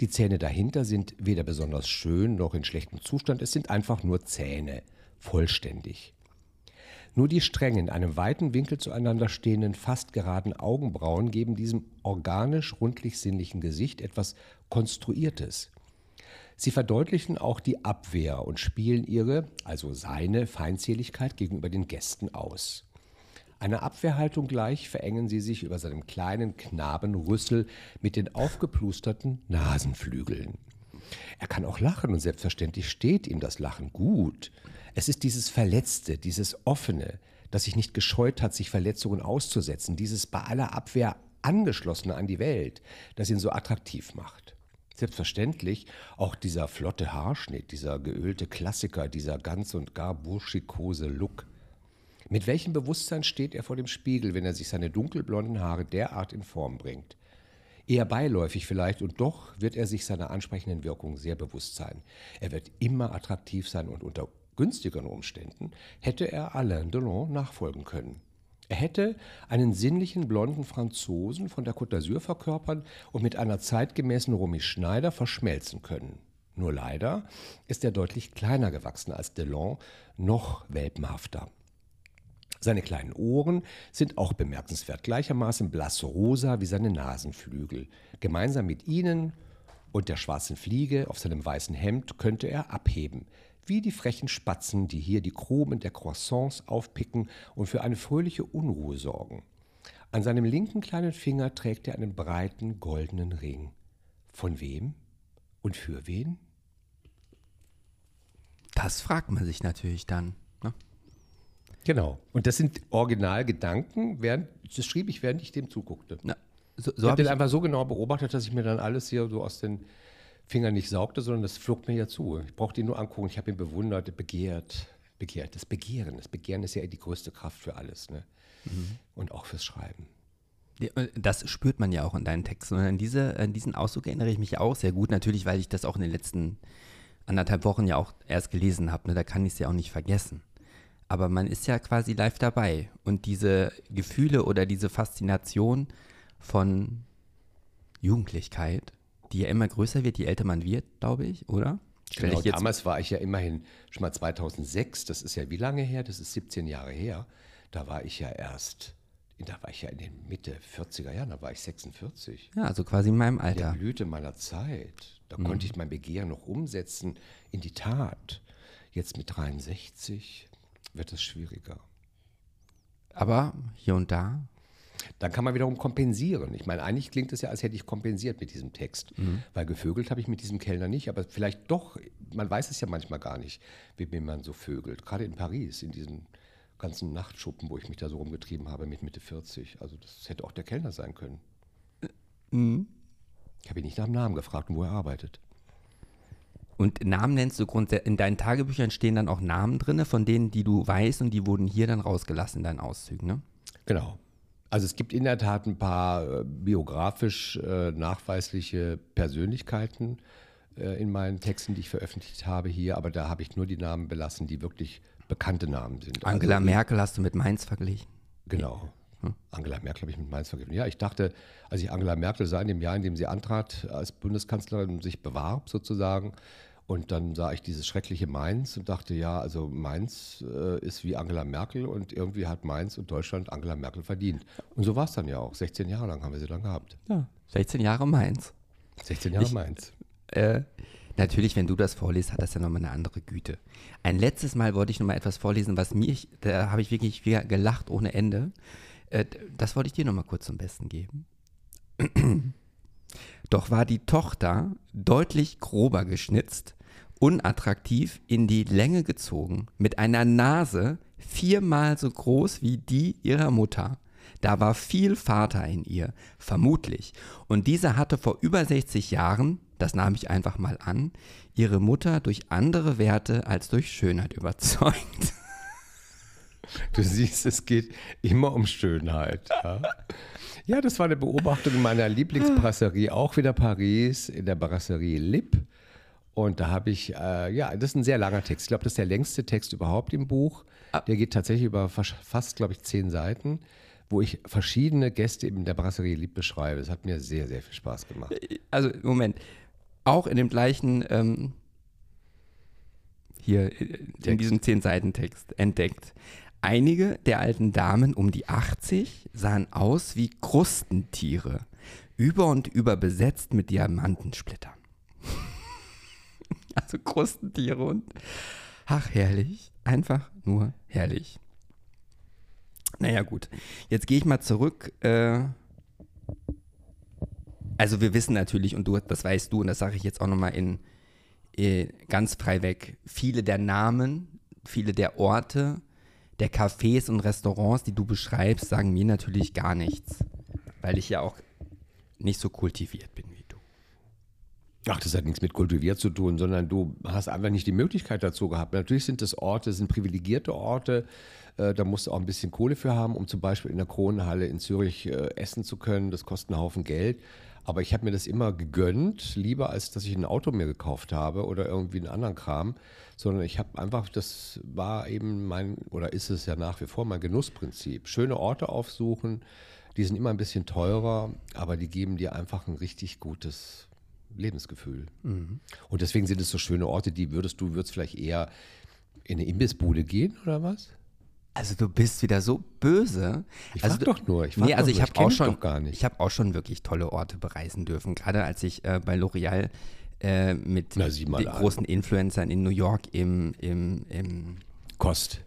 Die Zähne dahinter sind weder besonders schön noch in schlechtem Zustand, es sind einfach nur Zähne, vollständig. Nur die streng in einem weiten Winkel zueinander stehenden, fast geraden Augenbrauen geben diesem organisch rundlich sinnlichen Gesicht etwas Konstruiertes. Sie verdeutlichen auch die Abwehr und spielen ihre, also seine Feindseligkeit gegenüber den Gästen aus. Einer Abwehrhaltung gleich verengen sie sich über seinem kleinen Knabenrüssel mit den aufgeplusterten Nasenflügeln. Er kann auch lachen und selbstverständlich steht ihm das Lachen gut. Es ist dieses Verletzte, dieses Offene, das sich nicht gescheut hat, sich Verletzungen auszusetzen, dieses bei aller Abwehr angeschlossene an die Welt, das ihn so attraktiv macht. Selbstverständlich auch dieser flotte Haarschnitt, dieser geölte Klassiker, dieser ganz und gar burschikose Look. Mit welchem Bewusstsein steht er vor dem Spiegel, wenn er sich seine dunkelblonden Haare derart in Form bringt? Eher beiläufig vielleicht, und doch wird er sich seiner ansprechenden Wirkung sehr bewusst sein. Er wird immer attraktiv sein und unter günstigeren Umständen hätte er Alain Delon nachfolgen können. Er hätte einen sinnlichen blonden Franzosen von der Côte d'Azur verkörpern und mit einer zeitgemäßen Romy Schneider verschmelzen können. Nur leider ist er deutlich kleiner gewachsen als Delon, noch welpenhafter. Seine kleinen Ohren sind auch bemerkenswert, gleichermaßen blassrosa wie seine Nasenflügel. Gemeinsam mit ihnen und der schwarzen Fliege auf seinem weißen Hemd könnte er abheben wie die frechen Spatzen, die hier die Krumen der Croissants aufpicken und für eine fröhliche Unruhe sorgen. An seinem linken kleinen Finger trägt er einen breiten goldenen Ring. Von wem und für wen? Das fragt man sich natürlich dann. Ne? Genau. Und das sind Originalgedanken, während, das schrieb ich, während ich dem zuguckte. Na, so, so ich habe hab den einfach so genau beobachtet, dass ich mir dann alles hier so aus den Finger nicht saugte, sondern das flog mir ja zu. Ich brauchte ihn nur angucken. Ich habe ihn bewundert, begehrt, begehrt. Das Begehren, das Begehren ist ja die größte Kraft für alles. Ne? Mhm. Und auch fürs Schreiben. Das spürt man ja auch in deinen Texten. Und an, diese, an diesen Ausdruck erinnere ich mich auch sehr gut. Natürlich, weil ich das auch in den letzten anderthalb Wochen ja auch erst gelesen habe. Ne? Da kann ich es ja auch nicht vergessen. Aber man ist ja quasi live dabei. Und diese Gefühle oder diese Faszination von Jugendlichkeit die ja immer größer wird, je älter man wird, glaube ich, oder? Genau, ich damals war ich ja immerhin schon mal 2006, das ist ja wie lange her? Das ist 17 Jahre her. Da war ich ja erst, da war ich ja in den Mitte 40er Jahren, da war ich 46. Ja, also quasi in meinem Alter. In der Blüte meiner Zeit. Da mhm. konnte ich mein Begehren noch umsetzen in die Tat. Jetzt mit 63 wird es schwieriger. Aber hier und da dann kann man wiederum kompensieren. Ich meine, eigentlich klingt es ja, als hätte ich kompensiert mit diesem Text, mhm. weil gevögelt habe ich mit diesem Kellner nicht, aber vielleicht doch, man weiß es ja manchmal gar nicht, wie man so vögelt. Gerade in Paris, in diesen ganzen Nachtschuppen, wo ich mich da so rumgetrieben habe mit Mitte 40. Also das hätte auch der Kellner sein können. Mhm. Ich habe ihn nicht nach dem Namen gefragt und wo er arbeitet. Und Namen nennst du grundsätzlich, in deinen Tagebüchern stehen dann auch Namen drin, von denen, die du weißt und die wurden hier dann rausgelassen in deinen Auszügen, ne? Genau. Also es gibt in der Tat ein paar äh, biografisch äh, nachweisliche Persönlichkeiten äh, in meinen Texten, die ich veröffentlicht habe hier, aber da habe ich nur die Namen belassen, die wirklich bekannte Namen sind. Angela also, Merkel hast du mit Mainz verglichen? Genau. Hm. Angela Merkel habe ich mit Mainz verglichen. Ja, ich dachte, als ich Angela Merkel sah, in dem Jahr, in dem sie antrat als Bundeskanzlerin und sich bewarb sozusagen, und dann sah ich dieses schreckliche Mainz und dachte, ja, also Mainz äh, ist wie Angela Merkel und irgendwie hat Mainz und Deutschland Angela Merkel verdient. Und so war es dann ja auch. 16 Jahre lang haben wir sie dann gehabt. Ja, 16 Jahre Mainz. 16 Jahre ich, Mainz. Äh, natürlich, wenn du das vorliest, hat das ja nochmal eine andere Güte. Ein letztes Mal wollte ich nochmal etwas vorlesen, was mir, da habe ich wirklich wieder gelacht ohne Ende. Äh, das wollte ich dir nochmal kurz zum Besten geben. Doch war die Tochter deutlich grober geschnitzt unattraktiv, in die Länge gezogen, mit einer Nase viermal so groß wie die ihrer Mutter. Da war viel Vater in ihr, vermutlich. Und diese hatte vor über 60 Jahren, das nahm ich einfach mal an, ihre Mutter durch andere Werte als durch Schönheit *laughs* überzeugt. Du siehst, es geht immer um Schönheit. Ja, ja das war eine Beobachtung in meiner Lieblingsbrasserie, auch wieder Paris, in der Brasserie Lip. Und da habe ich, äh, ja, das ist ein sehr langer Text. Ich glaube, das ist der längste Text überhaupt im Buch. Ah. Der geht tatsächlich über fast, glaube ich, zehn Seiten, wo ich verschiedene Gäste in der Brasserie Lieb beschreibe. Das hat mir sehr, sehr viel Spaß gemacht. Also, Moment. Auch in dem gleichen, ähm, hier, Text. in diesem zehn Seiten Text entdeckt. Einige der alten Damen um die 80 sahen aus wie Krustentiere, über und über besetzt mit Diamantensplittern. *laughs* also Krustentiere und ach herrlich, einfach nur herrlich. Naja gut, jetzt gehe ich mal zurück. Äh, also wir wissen natürlich, und du, das weißt du, und das sage ich jetzt auch nochmal in, in, äh, ganz frei weg, viele der Namen, viele der Orte, der Cafés und Restaurants, die du beschreibst, sagen mir natürlich gar nichts, weil ich ja auch nicht so kultiviert bin wie du. Ach, das hat nichts mit kultiviert zu tun, sondern du hast einfach nicht die Möglichkeit dazu gehabt. Natürlich sind das Orte, sind privilegierte Orte, äh, da musst du auch ein bisschen Kohle für haben, um zum Beispiel in der Kronenhalle in Zürich äh, essen zu können. Das kostet einen Haufen Geld. Aber ich habe mir das immer gegönnt, lieber als dass ich ein Auto mir gekauft habe oder irgendwie einen anderen Kram, sondern ich habe einfach, das war eben mein, oder ist es ja nach wie vor mein Genussprinzip. Schöne Orte aufsuchen, die sind immer ein bisschen teurer, aber die geben dir einfach ein richtig gutes Lebensgefühl. Mhm. Und deswegen sind es so schöne Orte, die würdest du, würdest vielleicht eher in eine Imbissbude gehen oder was? Also du bist wieder so böse. Ich also, doch nur. Ich nee, also ich habe auch schon, ich habe auch schon wirklich tolle Orte bereisen dürfen. Gerade als ich äh, bei L'Oreal äh, mit Na, den großen Influencern in New York im, im, im Kost.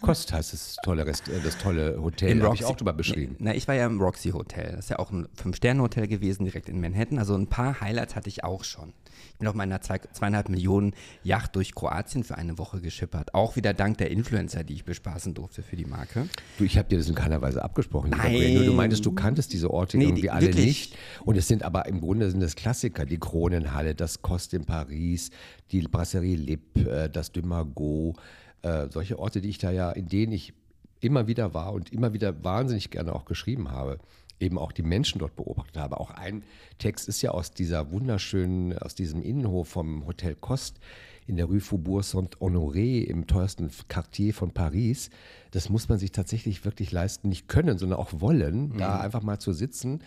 Kost heißt das tolle, Rest, äh, das tolle Hotel, habe ich auch drüber beschrieben. Na, ich war ja im Roxy Hotel. Das ist ja auch ein Fünf-Sterne-Hotel gewesen, direkt in Manhattan. Also ein paar Highlights hatte ich auch schon. Ich bin auf meiner zwei, zweieinhalb Millionen Yacht durch Kroatien für eine Woche geschippert. Auch wieder dank der Influencer, die ich bespaßen durfte für die Marke. Du, ich habe dir das in keiner Weise abgesprochen. Nein. Du meintest, du kanntest diese Orte nee, irgendwie die, alle wirklich? nicht. Und es sind aber im Grunde sind das Klassiker. Die Kronenhalle, das Kost in Paris, die Brasserie Lip, äh, das Dumago. Äh, solche Orte, die ich da ja, in denen ich immer wieder war und immer wieder wahnsinnig gerne auch geschrieben habe eben auch die Menschen dort beobachtet habe. Auch ein Text ist ja aus dieser wunderschönen, aus diesem Innenhof vom Hotel Cost in der Rue Faubourg Saint-Honoré im teuersten Quartier von Paris. Das muss man sich tatsächlich wirklich leisten, nicht können, sondern auch wollen, mhm. da einfach mal zu sitzen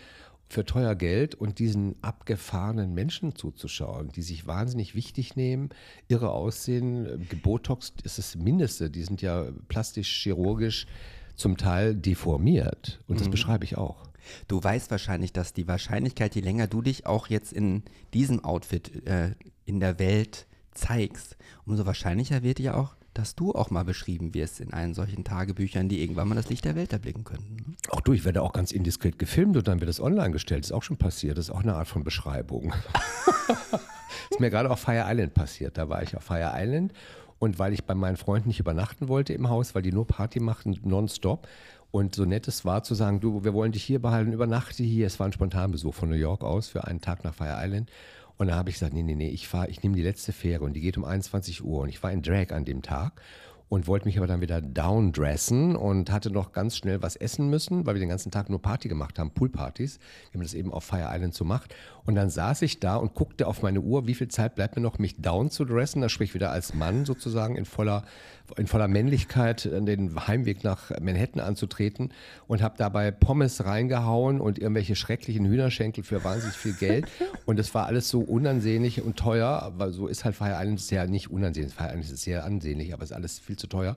für teuer Geld und diesen abgefahrenen Menschen zuzuschauen, die sich wahnsinnig wichtig nehmen, irre aussehen. Gebotox ist das Mindeste. Die sind ja plastisch, chirurgisch zum Teil deformiert. Und das mhm. beschreibe ich auch. Du weißt wahrscheinlich, dass die Wahrscheinlichkeit, je länger du dich auch jetzt in diesem Outfit äh, in der Welt zeigst, umso wahrscheinlicher wird ja auch, dass du auch mal beschrieben wirst in einen solchen Tagebüchern, die irgendwann mal das Licht der Welt erblicken könnten. Ne? Auch du, ich werde auch ganz indiskret gefilmt und dann wird das online gestellt. Das ist auch schon passiert. Das ist auch eine Art von Beschreibung. *laughs* ist mir gerade auf Fire Island passiert. Da war ich auf Fire Island und weil ich bei meinen Freunden nicht übernachten wollte im Haus, weil die nur Party machten nonstop und so nett es war zu sagen, du, wir wollen dich hier behalten, übernachte hier. Es war ein Spontanbesuch von New York aus für einen Tag nach Fire Island. Und da habe ich gesagt, nee, nee, nee, ich fahre, ich nehme die letzte Fähre und die geht um 21 Uhr. Und ich war in Drag an dem Tag und wollte mich aber dann wieder downdressen und hatte noch ganz schnell was essen müssen, weil wir den ganzen Tag nur Party gemacht haben, Poolpartys, wie man das eben auf Fire Island so macht. Und dann saß ich da und guckte auf meine Uhr, wie viel Zeit bleibt mir noch, mich down zu dressen, das sprich wieder als Mann sozusagen in voller in voller Männlichkeit den Heimweg nach Manhattan anzutreten und habe dabei Pommes reingehauen und irgendwelche schrecklichen Hühnerschenkel für wahnsinnig viel Geld. *laughs* Und es war alles so unansehnlich und teuer, aber so ist halt Fire Island sehr nicht unansehnlich. Fire Island ist sehr ansehnlich, aber es ist alles viel zu zu teuer.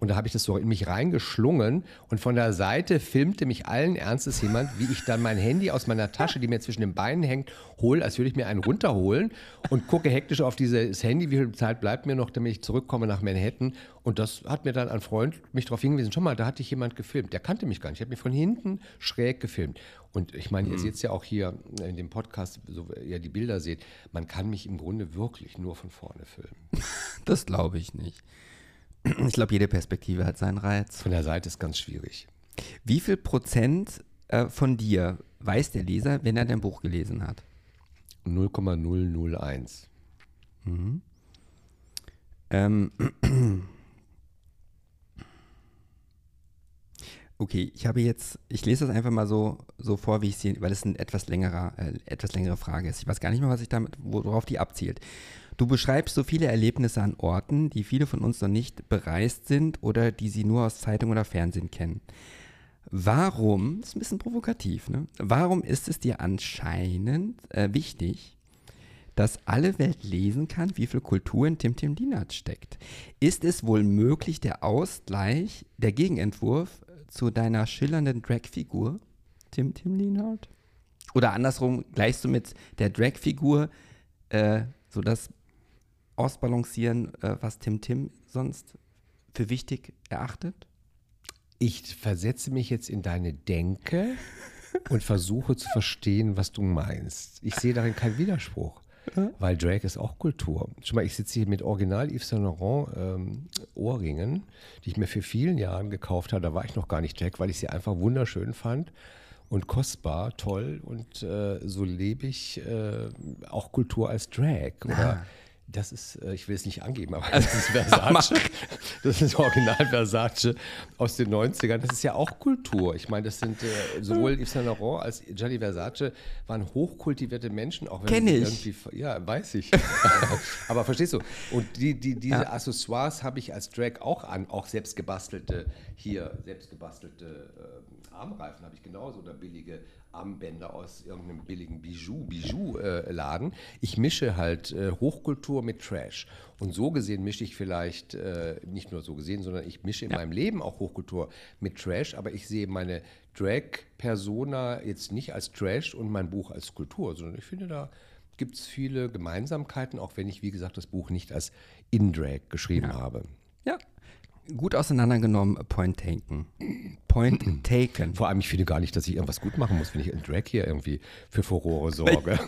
Und da habe ich das so in mich reingeschlungen und von der Seite filmte mich allen Ernstes jemand, wie ich dann mein Handy aus meiner Tasche, die mir zwischen den Beinen hängt, hole, als würde ich mir einen runterholen und gucke hektisch auf dieses Handy, wie viel Zeit bleibt mir noch, damit ich zurückkomme nach Manhattan. Und das hat mir dann ein Freund mich darauf hingewiesen, schon mal, da hatte ich jemand gefilmt. Der kannte mich gar nicht. Ich habe mich von hinten schräg gefilmt. Und ich meine, ihr seht es ja auch hier in dem Podcast, so ihr die Bilder seht, man kann mich im Grunde wirklich nur von vorne filmen. *laughs* Das glaube ich nicht. Ich glaube, jede Perspektive hat seinen Reiz. Von der Seite ist ganz schwierig. Wie viel Prozent äh, von dir weiß der Leser, wenn er dein Buch gelesen hat? 0,001. Ähm, okay, ich habe jetzt, ich lese das einfach mal so, so vor, wie ich sie, weil es ein etwas längerer, äh, etwas längere Frage ist. Ich weiß gar nicht mehr, was ich damit, worauf die abzielt. Du beschreibst so viele Erlebnisse an Orten, die viele von uns noch nicht bereist sind oder die sie nur aus Zeitung oder Fernsehen kennen. Warum, das ist ein bisschen provokativ, ne? Warum ist es dir anscheinend äh, wichtig, dass alle Welt lesen kann, wie viel Kultur in Tim Tim Dinat steckt? Ist es wohl möglich, der Ausgleich, der Gegenentwurf zu deiner schillernden Dragfigur, Tim Tim Dinat? Oder andersrum, gleichst du mit der Dragfigur äh, so das Ausbalancieren, äh, was Tim Tim sonst für wichtig erachtet? Ich versetze mich jetzt in deine Denke und versuche zu verstehen, was du meinst. Ich sehe darin keinen Widerspruch, weil Drag ist auch Kultur. Schon mal, ich sitze hier mit Original Yves Saint Laurent ähm, Ohrringen, die ich mir für vielen Jahren gekauft habe. Da war ich noch gar nicht Drag, weil ich sie einfach wunderschön fand und kostbar, toll und äh, so lebe ich äh, auch Kultur als Drag. Oder das ist, äh, ich will es nicht angeben, aber *laughs* das ist Versace. Das ist Original Versace aus den 90ern. Das ist ja auch Kultur. Ich meine, das sind äh, sowohl Yves Saint Laurent als Gianni Versace waren hochkultivierte Menschen, auch wenn Kenn sie ich. irgendwie, ja, weiß ich. *laughs* aber verstehst du? Und die, die, diese Accessoires habe ich als Drag auch an, auch selbst gebastelte, hier, selbst gebastelte äh, Armreifen habe ich genauso oder billige Armbänder aus irgendeinem billigen Bijou, Bijou-Laden. ich mische halt äh, Hochkultur mit Trash. Und so gesehen mische ich vielleicht, äh, nicht nur so gesehen, sondern ich mische in meinem Leben auch Hochkultur mit Trash, aber ich sehe meine Drag-Persona jetzt nicht als Trash und mein Buch als Kultur, sondern ich finde, da gibt es viele Gemeinsamkeiten, auch wenn ich, wie gesagt, das Buch nicht als In-Drag geschrieben habe. Ja. Gut auseinandergenommen, Point taken. Point taken. Vor allem, ich finde gar nicht, dass ich irgendwas gut machen muss, wenn ich in Drag hier irgendwie für Furore sorge.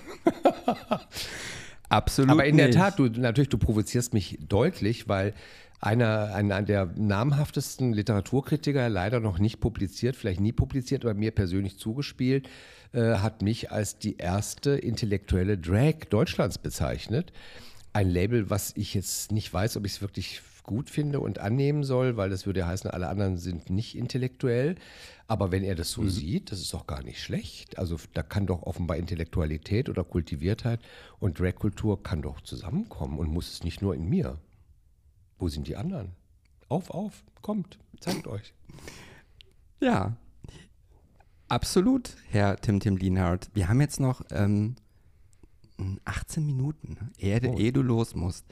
*laughs* Absolut. Aber in der nicht. Tat, du natürlich, du provozierst mich deutlich, weil einer, einer der namhaftesten Literaturkritiker, leider noch nicht publiziert, vielleicht nie publiziert, aber mir persönlich zugespielt, äh, hat mich als die erste intellektuelle Drag Deutschlands bezeichnet. Ein Label, was ich jetzt nicht weiß, ob ich es wirklich gut finde und annehmen soll, weil das würde ja heißen, alle anderen sind nicht intellektuell. Aber wenn er das so sieht, das ist auch gar nicht schlecht. Also da kann doch offenbar Intellektualität oder Kultiviertheit und Drag-Kultur kann doch zusammenkommen und muss es nicht nur in mir. Wo sind die anderen? Auf, auf, kommt, zeigt euch. Ja, absolut, Herr Tim Tim Lienhardt. Wir haben jetzt noch ähm, 18 Minuten, ehe, Oh. ehe du los musst.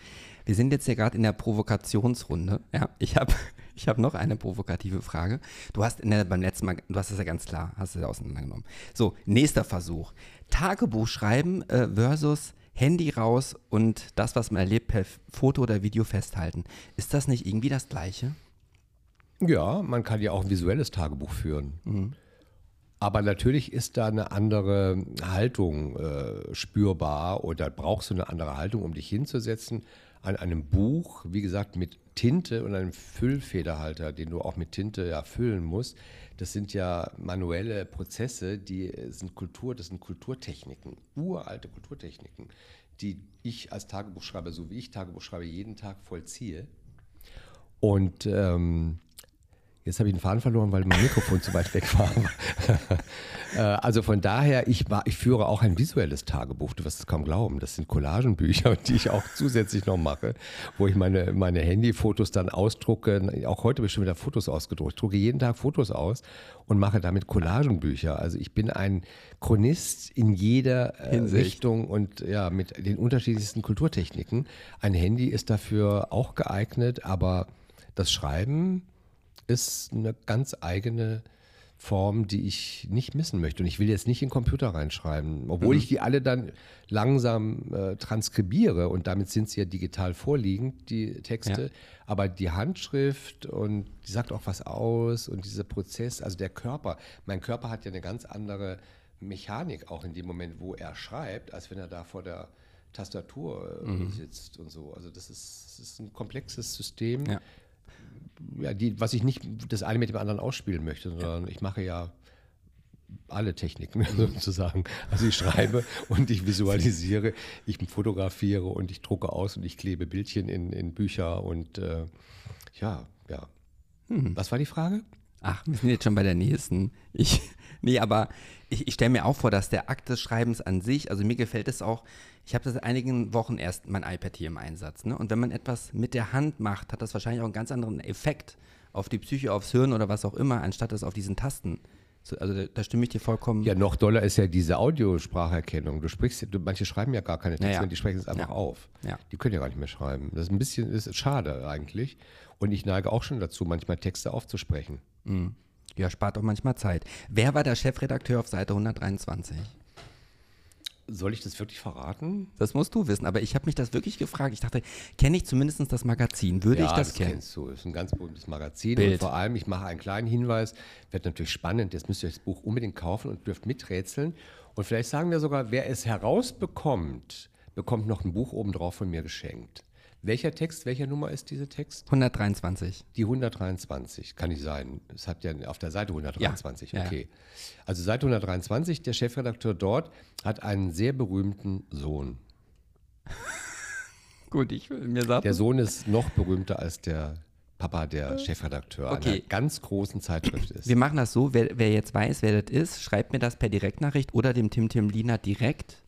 Wir sind jetzt ja gerade in der Provokationsrunde. Ja, ich habe *laughs* ich hab noch eine provokative Frage. Du hast in der, beim letzten Mal, du hast es ja ganz klar, hast es ja auseinandergenommen. So, nächster Versuch. Tagebuch schreiben äh, versus Handy raus und das, was man erlebt, per Foto oder Video festhalten. Ist das nicht irgendwie das Gleiche? Ja, man kann ja auch ein visuelles Tagebuch führen. Aber natürlich ist da eine andere Haltung äh, spürbar oder brauchst du eine andere Haltung, um dich hinzusetzen an einem Buch, wie gesagt, mit Tinte und einem Füllfederhalter, den du auch mit Tinte ja füllen musst. Das sind ja manuelle Prozesse, die sind Kultur, das sind Kulturtechniken, uralte Kulturtechniken, die ich als Tagebuchschreiber, so wie ich Tagebuch schreibe, jeden Tag vollziehe. Und ähm, jetzt habe ich den Faden verloren, weil mein Mikrofon zu weit weg war. *laughs* Äh, also von daher, ich, war, ich führe auch ein visuelles Tagebuch. Du wirst es kaum glauben. Das sind Collagenbücher, *laughs* die ich auch zusätzlich noch mache, wo ich meine, meine Handyfotos dann ausdrucke. Auch heute habe ich schon wieder Fotos ausgedruckt. Ich drucke jeden Tag Fotos aus und mache damit Collagenbücher. Also ich bin ein Chronist in jeder äh, Hinsicht. Richtung und ja, mit den unterschiedlichsten Kulturtechniken. Ein Handy ist dafür auch geeignet, aber das Schreiben ist eine ganz eigene Form, die ich nicht missen möchte. Und ich will jetzt nicht in den Computer reinschreiben, obwohl mhm. ich die alle dann langsam äh, transkribiere und damit sind sie ja digital vorliegend, die Texte. Ja. Aber die Handschrift und die sagt auch was aus und dieser Prozess, also der Körper, mein Körper hat ja eine ganz andere Mechanik auch in dem Moment, wo er schreibt, als wenn er da vor der Tastatur äh, mhm. sitzt und so. Also das ist, das ist ein komplexes System, ja ja, die, was ich nicht das eine mit dem anderen ausspielen möchte, sondern ich mache ja alle Techniken *laughs* sozusagen. Also ich schreibe *laughs* und ich visualisiere, ich fotografiere und ich drucke aus und ich klebe Bildchen in, in Bücher und äh, ja, ja. Hm. Was war die Frage? Ach, wir sind jetzt schon bei der nächsten. Ich, nee, aber ich, ich stelle mir auch vor, dass der Akt des Schreibens an sich, also mir gefällt es auch, ich habe seit einigen Wochen erst mein iPad hier im Einsatz. Ne? Und wenn man etwas mit der Hand macht, hat das wahrscheinlich auch einen ganz anderen Effekt auf die Psyche, aufs Hirn oder was auch immer, anstatt es auf diesen Tasten. So, also da, da, stimme ich dir vollkommen. Ja, noch doller ist ja diese Audiospracherkennung. Du sprichst, du, manche schreiben ja gar keine Texte, ja, ja. die sprechen es einfach ja. auf. Die können ja gar nicht mehr schreiben. Das ist ein bisschen ist schade eigentlich. Und ich neige auch schon dazu, manchmal Texte aufzusprechen. Mhm. Ja, spart auch manchmal Zeit. Wer war der Chefredakteur auf Seite 123? Soll ich das wirklich verraten? Das musst du wissen, aber ich habe mich das wirklich gefragt. Ich dachte, kenne ich zumindest das Magazin? Würde ja, ich das, das kennen? kennst du. Das ist ein ganz berühmtes Magazin. Bild. Und vor allem, ich mache einen kleinen Hinweis, wird natürlich spannend. Jetzt müsst ihr das Buch unbedingt kaufen und dürft miträtseln. Und vielleicht sagen wir sogar, wer es herausbekommt, bekommt noch ein Buch obendrauf von mir geschenkt. Welcher Text, welcher Nummer ist dieser Text? 123. Die 123, kann nicht sein. Es hat ja auf der Seite 123, ja. okay. Ja. Also Seite 123, der Chefredakteur dort hat einen sehr berühmten Sohn. *laughs* Gut, ich will mir sagen. Der Sohn ist noch berühmter als der Papa der Chefredakteur okay. einer ganz großen Zeitschrift ist. Wir machen das so, wer, wer, jetzt weiß, wer das ist, schreibt mir das per Direktnachricht oder dem Tim Tim Lina direkt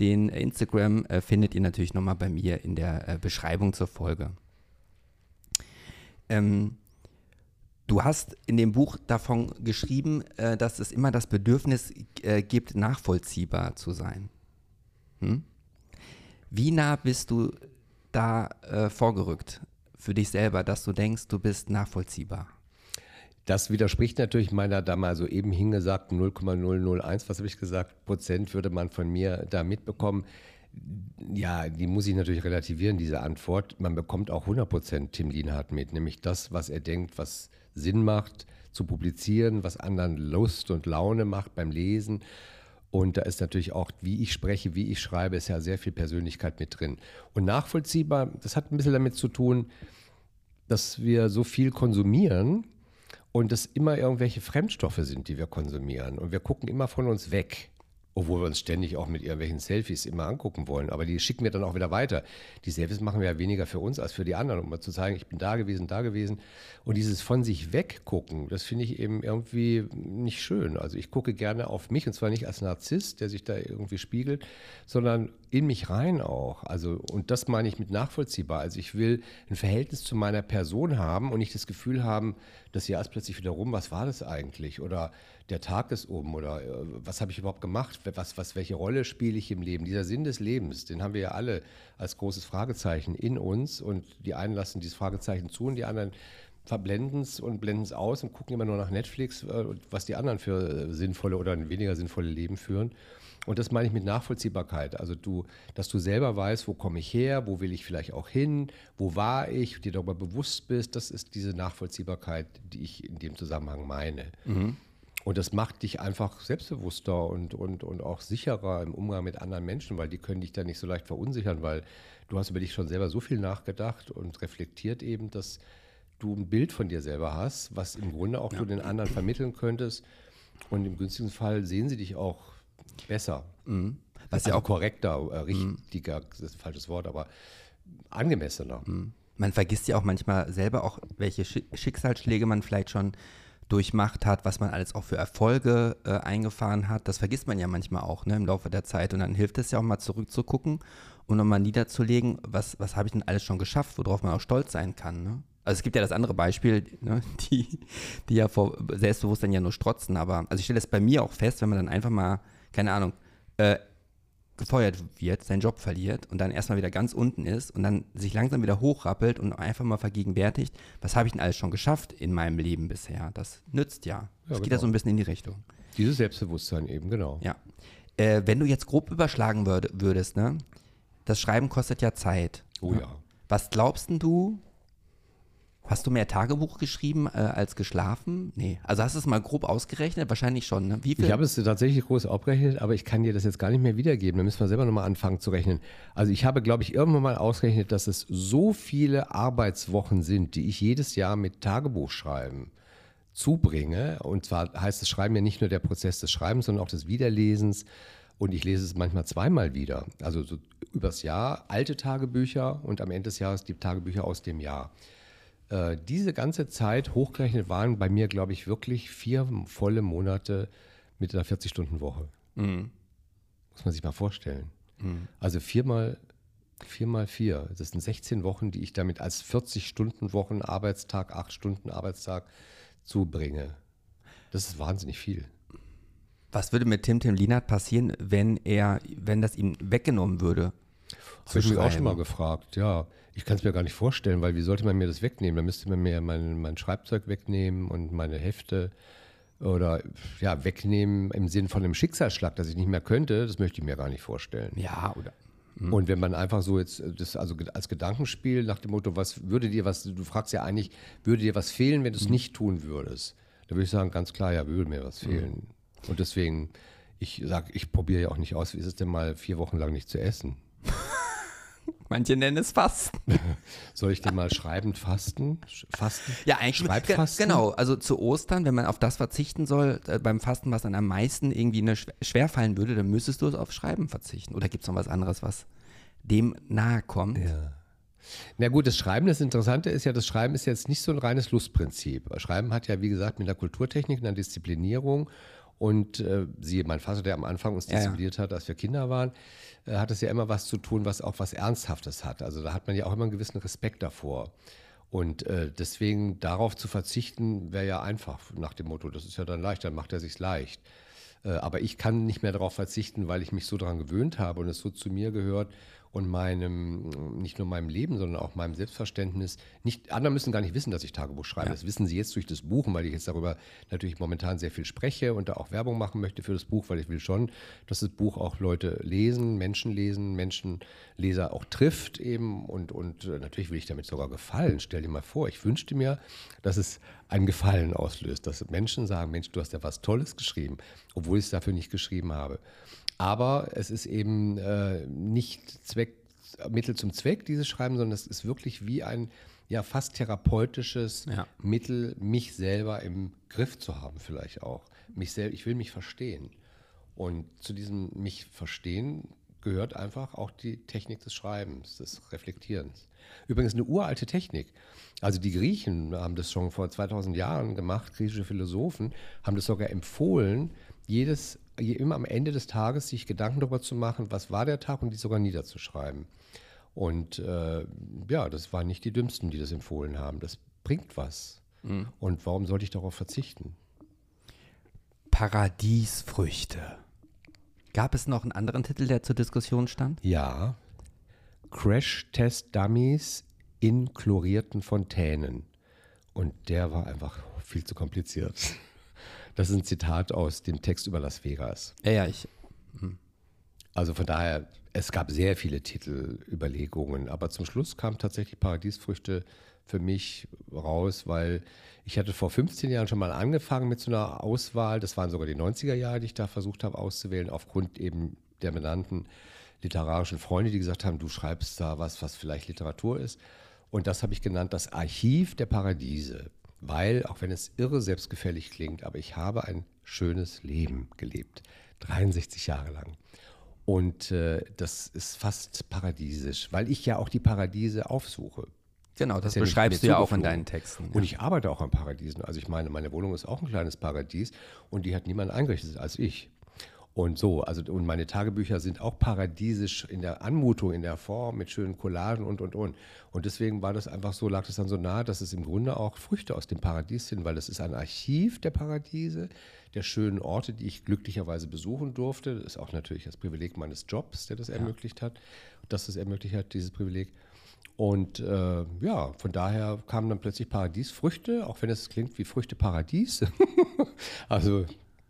den Instagram äh, findet ihr natürlich nochmal bei mir in der äh, Beschreibung zur Folge. Ähm, du hast in dem Buch davon geschrieben, äh, dass es immer das Bedürfnis äh, gibt, nachvollziehbar zu sein. Hm? Wie nah bist du da äh, vorgerückt für dich selber, dass du denkst, du bist nachvollziehbar? Das widerspricht natürlich meiner da mal so eben hingesagten 0,001, was habe ich gesagt, Prozent würde man von mir da mitbekommen. Ja, die muss ich natürlich relativieren, diese Antwort. Man bekommt auch 100 Prozent Tim Lienhardt mit, nämlich das, was er denkt, was Sinn macht zu publizieren, was anderen Lust und Laune macht beim Lesen. Und da ist natürlich auch, wie ich spreche, wie ich schreibe, ist ja sehr viel Persönlichkeit mit drin. Und nachvollziehbar, das hat ein bisschen damit zu tun, dass wir so viel konsumieren, und es immer irgendwelche Fremdstoffe sind, die wir konsumieren. Und wir gucken immer von uns weg. Obwohl wir uns ständig auch mit irgendwelchen Selfies immer angucken wollen. Aber die schicken wir dann auch wieder weiter. Die Selfies machen wir ja weniger für uns als für die anderen, um mal zu zeigen, ich bin da gewesen, da gewesen. Und dieses von sich weggucken, das finde ich eben irgendwie nicht schön. Also ich gucke gerne auf mich und zwar nicht als Narzisst, der sich da irgendwie spiegelt, sondern in mich rein auch. Also, und das meine ich mit nachvollziehbar. Also ich will ein Verhältnis zu meiner Person haben und nicht das Gefühl haben, das Jahr ist plötzlich wieder rum, was war das eigentlich? Oder der Tag ist um oder äh, was habe ich überhaupt gemacht? Was, was, welche Rolle spiele ich im Leben? Dieser Sinn des Lebens, den haben wir ja alle als großes Fragezeichen in uns und die einen lassen dieses Fragezeichen zu und die anderen verblenden es und blenden es aus und gucken immer nur nach Netflix, äh, was die anderen für äh, sinnvolle oder weniger sinnvolle Leben führen. Und das meine ich mit Nachvollziehbarkeit. Also du, dass du selber weißt, wo komme ich her, wo will ich vielleicht auch hin, wo war ich, dir darüber bewusst bist, das ist diese Nachvollziehbarkeit, die ich in dem Zusammenhang meine. Mhm. Und das macht dich einfach selbstbewusster und, und, und auch sicherer im Umgang mit anderen Menschen, weil die können dich dann nicht so leicht verunsichern, weil du hast über dich schon selber so viel nachgedacht und reflektiert eben, dass du ein Bild von dir selber hast, was im Grunde auch ja. du den anderen vermitteln könntest. Und im günstigen Fall sehen sie dich auch besser. Mhm. Was also ja auch korrekter, äh, richtiger, mhm. das ist ein falsches Wort, aber angemessener. Mhm. Man vergisst ja auch manchmal selber auch, welche Schicksalsschläge man vielleicht schon durchmacht hat, was man alles auch für Erfolge äh, eingefahren hat. Das vergisst man ja manchmal auch ne, im Laufe der Zeit. Und dann hilft es ja auch mal zurückzugucken und nochmal niederzulegen, was, was habe ich denn alles schon geschafft, worauf man auch stolz sein kann. Ne? Also es gibt ja das andere Beispiel, ne, *laughs* die, die ja vor Selbstbewusstsein ja nur strotzen. Aber also ich stelle es bei mir auch fest, wenn man dann einfach mal, keine Ahnung, äh, gefeuert wird, seinen Job verliert und dann erstmal wieder ganz unten ist und dann sich langsam wieder hochrappelt und einfach mal vergegenwärtigt, was habe ich denn alles schon geschafft in meinem Leben bisher? Das nützt ja. Das geht ja genau. so ein bisschen in die Richtung. Dieses Selbstbewusstsein eben, genau. Ja. Äh, wenn du jetzt grob überschlagen würd, würdest, ne? Das Schreiben kostet ja Zeit. Oh ja. Was glaubst denn du? Hast du mehr Tagebuch geschrieben äh, als geschlafen? Nee. Also hast du es mal grob ausgerechnet? Wahrscheinlich schon. Ne? Wie viel? Ich habe es tatsächlich groß abgerechnet, aber ich kann dir das jetzt gar nicht mehr wiedergeben. Da müssen wir selber nochmal anfangen zu rechnen. Also ich habe, glaube ich, irgendwann mal ausgerechnet, dass es so viele Arbeitswochen sind, die ich jedes Jahr mit Tagebuchschreiben zubringe. Und zwar heißt das Schreiben ja nicht nur der Prozess des Schreibens, sondern auch des Wiederlesens. Und ich lese es manchmal zweimal wieder. Also so übers Jahr alte Tagebücher und am Ende des Jahres die Tagebücher aus dem Jahr. Äh, diese ganze Zeit hochgerechnet waren bei mir, glaube ich, wirklich vier volle Monate mit einer 40-Stunden-Woche. Muss man sich mal vorstellen. Also viermal, viermal vier. Das sind 16 Wochen, die ich damit als 40-Stunden-Wochen Arbeitstag, 8 Stunden Arbeitstag zubringe. Das ist wahnsinnig viel. Was würde mit Tim Tim Lienert passieren, wenn er, wenn das ihm weggenommen würde? Habe ich mich auch schon mal gefragt, ja. Ich kann es mir gar nicht vorstellen, weil wie sollte man mir das wegnehmen? Da müsste man mir mein, mein Schreibzeug wegnehmen und meine Hefte oder ja, wegnehmen im Sinn von einem Schicksalsschlag, dass ich nicht mehr könnte, das möchte ich mir gar nicht vorstellen. Ja, oder? Und wenn man einfach so jetzt das also als Gedankenspiel nach dem Motto, was würde dir was, du fragst ja eigentlich, würde dir was fehlen, wenn du es nicht tun würdest? Da würde ich sagen, ganz klar, ja, würde mir was fehlen. Und deswegen, ich sage, ich probiere ja auch nicht aus, wie ist es denn mal vier Wochen lang nicht zu essen? *laughs* Manche nennen es Fasten. *laughs* Soll ich denn mal schreibend fasten? Fasten? Ja, eigentlich. Schreibfasten? Ge- Genau, also zu Ostern, wenn man auf das verzichten soll, äh, beim Fasten, was dann am meisten irgendwie eine schw schwer fallen würde, dann müsstest du es auf Schreiben verzichten. Oder gibt es noch was anderes, was dem nahe kommt? Na gut, das Schreiben, das Interessante ist ja, das Schreiben ist jetzt nicht so ein reines Lustprinzip. Schreiben hat ja, wie gesagt, mit der Kulturtechnik, einer Disziplinierung und äh, siehe, mein Vater, der am Anfang uns Ja, ja. diszipliniert hat, als wir Kinder waren, äh, hat es ja immer was zu tun, was auch was Ernsthaftes hat. Also da hat man ja auch immer einen gewissen Respekt davor. Und äh, deswegen darauf zu verzichten, wäre ja einfach nach dem Motto, das ist ja dann leicht, dann macht er sich's leicht. Äh, aber ich kann nicht mehr darauf verzichten, weil ich mich so daran gewöhnt habe und es so zu mir gehört und meinem, nicht nur meinem Leben, sondern auch meinem Selbstverständnis. Nicht, andere müssen gar nicht wissen, dass ich Tagebuch schreibe. Das wissen sie jetzt durch das Buch, und weil ich jetzt darüber natürlich momentan sehr viel spreche und da auch Werbung machen möchte für das Buch, weil ich will schon, dass das Buch auch Leute lesen, Menschen lesen, Menschenleser auch trifft eben und, und äh, natürlich will ich damit sogar gefallen. Stell dir mal vor, ich wünschte mir, dass es ein Gefallen auslöst, dass Menschen sagen, Mensch, du hast ja was Tolles geschrieben, obwohl ich es dafür nicht geschrieben habe. Aber es ist eben äh, nicht Zweck, Mittel zum Zweck, dieses Schreiben, sondern es ist wirklich wie ein ja fast therapeutisches Ja. Mittel, mich selber im Griff zu haben, vielleicht auch. Mich sel ich will mich verstehen. Und zu diesem mich verstehen gehört einfach auch die Technik des Schreibens, des Reflektierens. Übrigens eine uralte Technik. Also die Griechen haben das schon vor 2000 Jahren gemacht, griechische Philosophen haben das sogar empfohlen, jedes, je- immer am Ende des Tages sich Gedanken darüber zu machen, was war der Tag und die sogar niederzuschreiben. Und äh, ja, das waren nicht die Dümmsten, die das empfohlen haben. Das bringt was. Und warum sollte ich darauf verzichten? Paradiesfrüchte. Gab es noch einen anderen Titel, der zur Diskussion stand? Ja, Crash-Test-Dummies in chlorierten Fontänen. Und der war einfach viel zu kompliziert. Das ist ein Zitat aus dem Text über Las Vegas. Ja, ja, ich. Also von daher, es gab sehr viele Titelüberlegungen, aber zum Schluss kam tatsächlich Paradiesfrüchte für mich raus, weil ich hatte vor 15 Jahren schon mal angefangen mit so einer Auswahl. Das waren sogar die 90er Jahre, die ich da versucht habe auszuwählen, aufgrund eben der benannten literarischen Freunde, die gesagt haben, du schreibst da was, was vielleicht Literatur ist. Und das habe ich genannt, das Archiv der Paradiese. Weil, auch wenn es irre selbstgefällig klingt, aber ich habe ein schönes Leben gelebt. 63 Jahre lang. Und äh, das ist fast paradiesisch, weil ich ja auch die Paradiese aufsuche. Genau, das Ist ja beschreibst du ja auch in deinen Texten. Und ich arbeite auch an Paradiesen. Also ich meine, meine Wohnung ist auch ein kleines Paradies und die hat niemand eingerichtet als ich. Und so, also und meine Tagebücher sind auch paradiesisch in der Anmutung, in der Form, mit schönen Collagen und und und. Und deswegen war das einfach so, lag das dann so nahe, dass es im Grunde auch Früchte aus dem Paradies sind, weil das ist ein Archiv der Paradiese, der schönen Orte, die ich glücklicherweise besuchen durfte. Das ist auch natürlich das Privileg meines Jobs, der das ja. ermöglicht hat, dass es ermöglicht hat, dieses Privileg. Und äh, ja, von daher kamen dann plötzlich Paradiesfrüchte, auch wenn es klingt wie Früchte Paradies. *laughs* also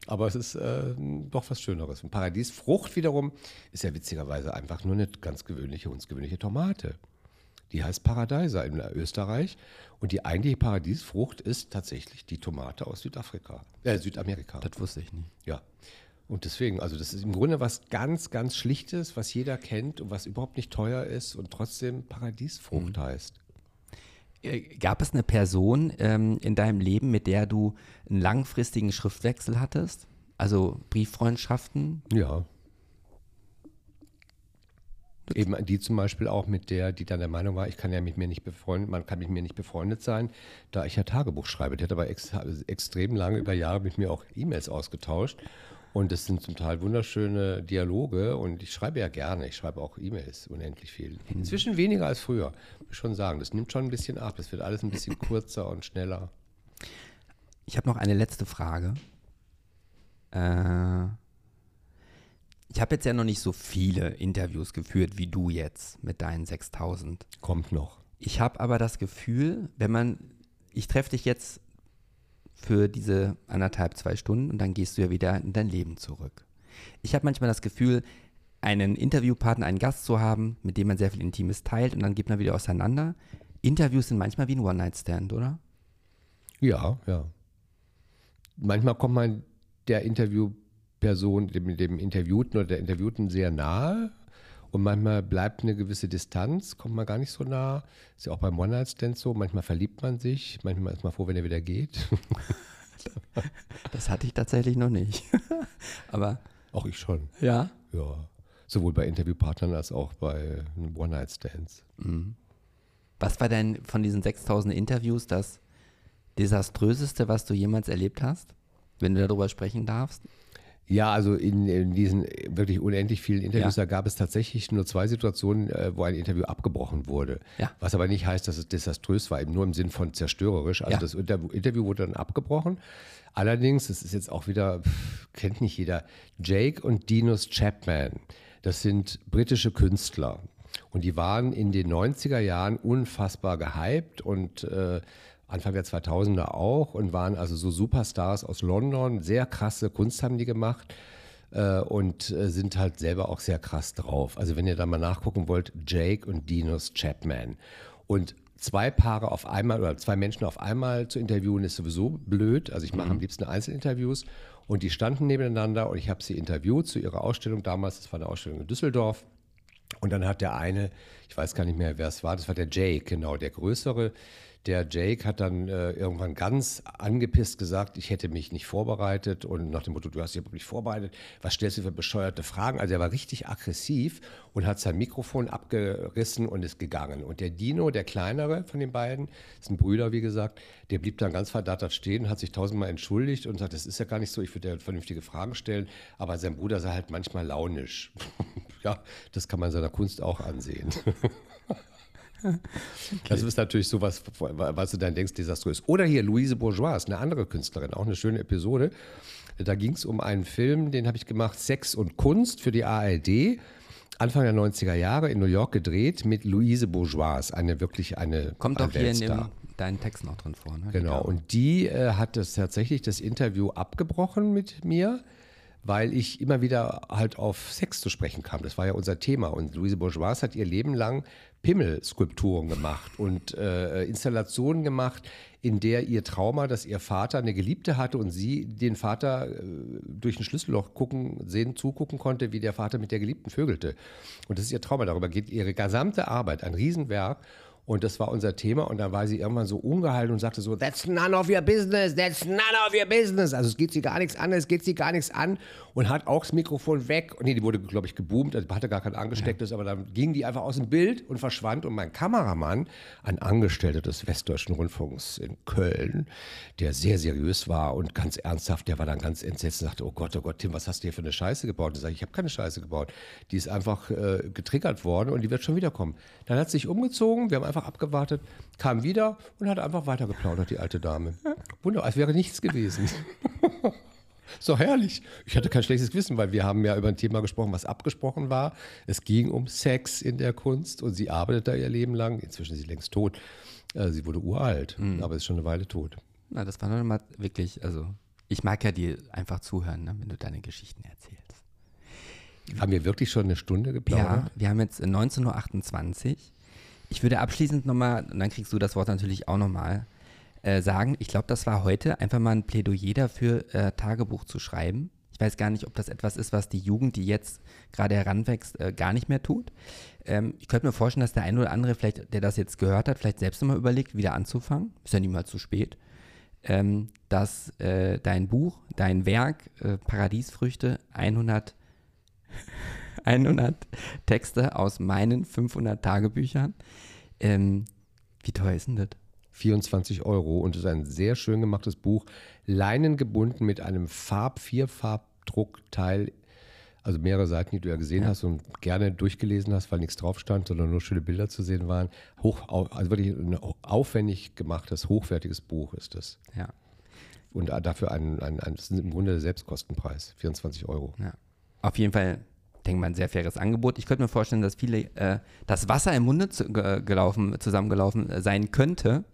aber es ist äh, doch was Schöneres. Und Paradiesfrucht wiederum ist ja witzigerweise einfach nur eine ganz gewöhnliche, uns gewöhnliche Tomate. Die heißt Paradeiser in Österreich. Und die eigentliche Paradiesfrucht ist tatsächlich die Tomate aus Südafrika, äh, Südamerika. Das wusste ich nicht. Ja. Und deswegen, also das ist im Grunde was ganz, ganz Schlichtes, was jeder kennt und was überhaupt nicht teuer ist und trotzdem Paradiesfrucht mhm. heißt. Äh, gab es eine Person ähm, in deinem Leben, mit der du einen langfristigen Schriftwechsel hattest? Also Brieffreundschaften? Ja. Eben die zum Beispiel auch mit der, die dann der Meinung war, ich kann ja mit mir nicht befreundet, man kann mit mir nicht befreundet sein, da ich ja Tagebuch schreibe. Die hat aber ex extrem lange über Jahre mit mir auch E-Mails ausgetauscht. Und das sind zum Teil wunderschöne Dialoge und ich schreibe ja gerne. Ich schreibe auch E-Mails unendlich viel. Inzwischen weniger als früher, muss ich schon sagen. Das nimmt schon ein bisschen ab. Das wird alles ein bisschen *laughs* kurzer und schneller. Ich habe noch eine letzte Frage. Äh, ich habe jetzt ja noch nicht so viele Interviews geführt wie du jetzt mit deinen 6000. Kommt noch. Ich habe aber das Gefühl, wenn man, ich treffe dich jetzt für diese anderthalb, zwei Stunden und dann gehst du ja wieder in dein Leben zurück. Ich habe manchmal das Gefühl, einen Interviewpartner, einen Gast zu haben, mit dem man sehr viel Intimes teilt und dann geht man wieder auseinander. Interviews sind manchmal wie ein One-Night-Stand, oder? Ja, ja. Manchmal kommt man der Interviewperson, dem, dem Interviewten oder der Interviewten sehr nahe, und manchmal bleibt eine gewisse Distanz, kommt man gar nicht so nah. Ist ja auch beim One-Night-Stand so. Manchmal verliebt man sich, manchmal ist man froh, wenn er wieder geht. *laughs* das hatte ich tatsächlich noch nicht. *laughs* Aber. Auch ich schon. Ja? Ja. Sowohl bei Interviewpartnern als auch bei One-Night-Stands. Mhm. Was war denn von diesen 6000 Interviews das desaströseste, was du jemals erlebt hast? Wenn du darüber sprechen darfst? Ja, also in, in, diesen wirklich unendlich vielen Interviews, ja. da gab es tatsächlich nur zwei Situationen, äh, wo ein Interview abgebrochen wurde. Ja. Was aber nicht heißt, dass es desaströs war, eben nur im Sinn von zerstörerisch. Also ja. das Interview wurde dann abgebrochen. Allerdings, das ist jetzt auch wieder, kennt nicht jeder, Jake und Dinos Chapman, das sind britische Künstler. Und die waren in den 90er Jahren unfassbar gehypt und äh, Anfang der 2000er auch und waren also so Superstars aus London. Sehr krasse Kunst haben die gemacht äh, und äh, sind halt selber auch sehr krass drauf. Also wenn ihr da mal nachgucken wollt, Jake und Dinos Chapman. Und zwei Paare auf einmal oder zwei Menschen auf einmal zu interviewen ist sowieso blöd. Also ich mache mhm. am liebsten Einzelinterviews und die standen nebeneinander und ich habe sie interviewt zu ihrer Ausstellung damals. Das war eine Ausstellung in Düsseldorf. Und dann hat der eine, ich weiß gar nicht mehr, wer es war, das war der Jake, genau, der größere, der Jake hat dann äh, irgendwann ganz angepisst gesagt, ich hätte mich nicht vorbereitet und nach dem Motto, du hast dich wirklich vorbereitet, was stellst du für bescheuerte Fragen? Also er war richtig aggressiv und hat sein Mikrofon abgerissen und ist gegangen. Und der Dino, der kleinere von den beiden, ist ein Brüder, wie gesagt, der blieb dann ganz verdattert stehen, hat sich tausendmal entschuldigt und sagt, das ist ja gar nicht so, ich würde ja vernünftige Fragen stellen, aber sein Bruder sei halt manchmal launisch. *laughs* ja, das kann man seiner Kunst auch ansehen. *laughs* Okay. *laughs* Das ist natürlich sowas, was du dann denkst, desaströs. Oder hier Louise Bourgeois, eine andere Künstlerin, auch eine schöne Episode. Da ging es um einen Film, den habe ich gemacht, Sex und Kunst für die ARD. Anfang der 90er Jahre in New York gedreht mit Louise Bourgeois, eine wirklich eine Kommt doch hier in dem, deinen Text noch drin vor. Ne? Genau, und die äh, hat das tatsächlich das Interview abgebrochen mit mir weil ich immer wieder halt auf Sex zu sprechen kam. Das war ja unser Thema. Und Louise Bourgeois hat ihr Leben lang Pimmelskulpturen gemacht und äh, Installationen gemacht, in der ihr Trauma, dass ihr Vater eine Geliebte hatte und sie den Vater äh, durch ein Schlüsselloch gucken, sehen, zugucken konnte, wie der Vater mit der Geliebten vögelte. Und das ist ihr Trauma. Darüber geht ihre gesamte Arbeit, ein Riesenwerk. Und das war unser Thema. Und dann war sie irgendwann so ungehalten und sagte so, that's none of your business, that's none of your business. Also es geht sie gar nichts an, es geht sie gar nichts an. Und hat auch das Mikrofon weg. Und nee, die wurde, glaube ich, geboomt, also hatte gar kein angestecktes, ja. aber dann ging die einfach aus dem Bild und verschwand. Und mein Kameramann, ein Angestellter des Westdeutschen Rundfunks in Köln, der sehr seriös war und ganz ernsthaft, der war dann ganz entsetzt und sagte, oh Gott, oh Gott, Tim, was hast du hier für eine Scheiße gebaut? Und ich sage, ich habe keine Scheiße gebaut. Die ist einfach äh, getriggert worden und die wird schon wiederkommen. Dann hat sie sich umgezogen, wir haben einfach abgewartet, kam wieder und hat einfach weiter geplaudert, die alte Dame. Wunderbar, als wäre nichts gewesen. so herrlich. Ich hatte kein schlechtes Gewissen, weil wir haben ja über ein Thema gesprochen, was abgesprochen war. Es ging um Sex in der Kunst und sie arbeitet da ihr Leben lang. Inzwischen ist sie längst tot. Äh, sie wurde uralt, mhm. aber ist schon eine Weile tot. Na, das war mal wirklich, also ich mag ja dir einfach zuhören, ne, wenn du deine Geschichten erzählst. Haben wir wirklich schon eine Stunde geplaudert? Ja, wir haben jetzt 19.28 Uhr. Ich würde abschließend nochmal, und dann kriegst du das Wort natürlich auch nochmal, äh, sagen, ich glaube, das war heute einfach mal ein Plädoyer dafür, äh, Tagebuch zu schreiben. Ich weiß gar nicht, ob das etwas ist, was die Jugend, die jetzt gerade heranwächst, äh, gar nicht mehr tut. Ähm, ich könnte mir vorstellen, dass der eine oder andere, vielleicht, der das jetzt gehört hat, vielleicht selbst nochmal überlegt, wieder anzufangen. Ist ja niemals zu spät. Ähm, dass äh, dein Buch, dein Werk, äh, Paradiesfrüchte, 100 100 Texte aus meinen 500 Tagebüchern. Ähm, wie teuer ist denn das? 24 Euro und es ist ein sehr schön gemachtes Buch, leinengebunden mit einem Farb-Vierfarbdruckteil, also mehrere Seiten, die du ja gesehen ja. hast und gerne durchgelesen hast, weil nichts drauf stand, sondern nur schöne Bilder zu sehen waren. Hoch, also wirklich ein aufwendig gemachtes, hochwertiges Buch ist es. Ja. Und dafür ein, ein, ein, das ist im Grunde der Selbstkostenpreis, 24 Euro. Ja. Auf jeden Fall denke mal, ein sehr faires Angebot. Ich könnte mir vorstellen, dass viele äh, das Wasser im Munde zu, gelaufen, zusammengelaufen äh, sein könnte.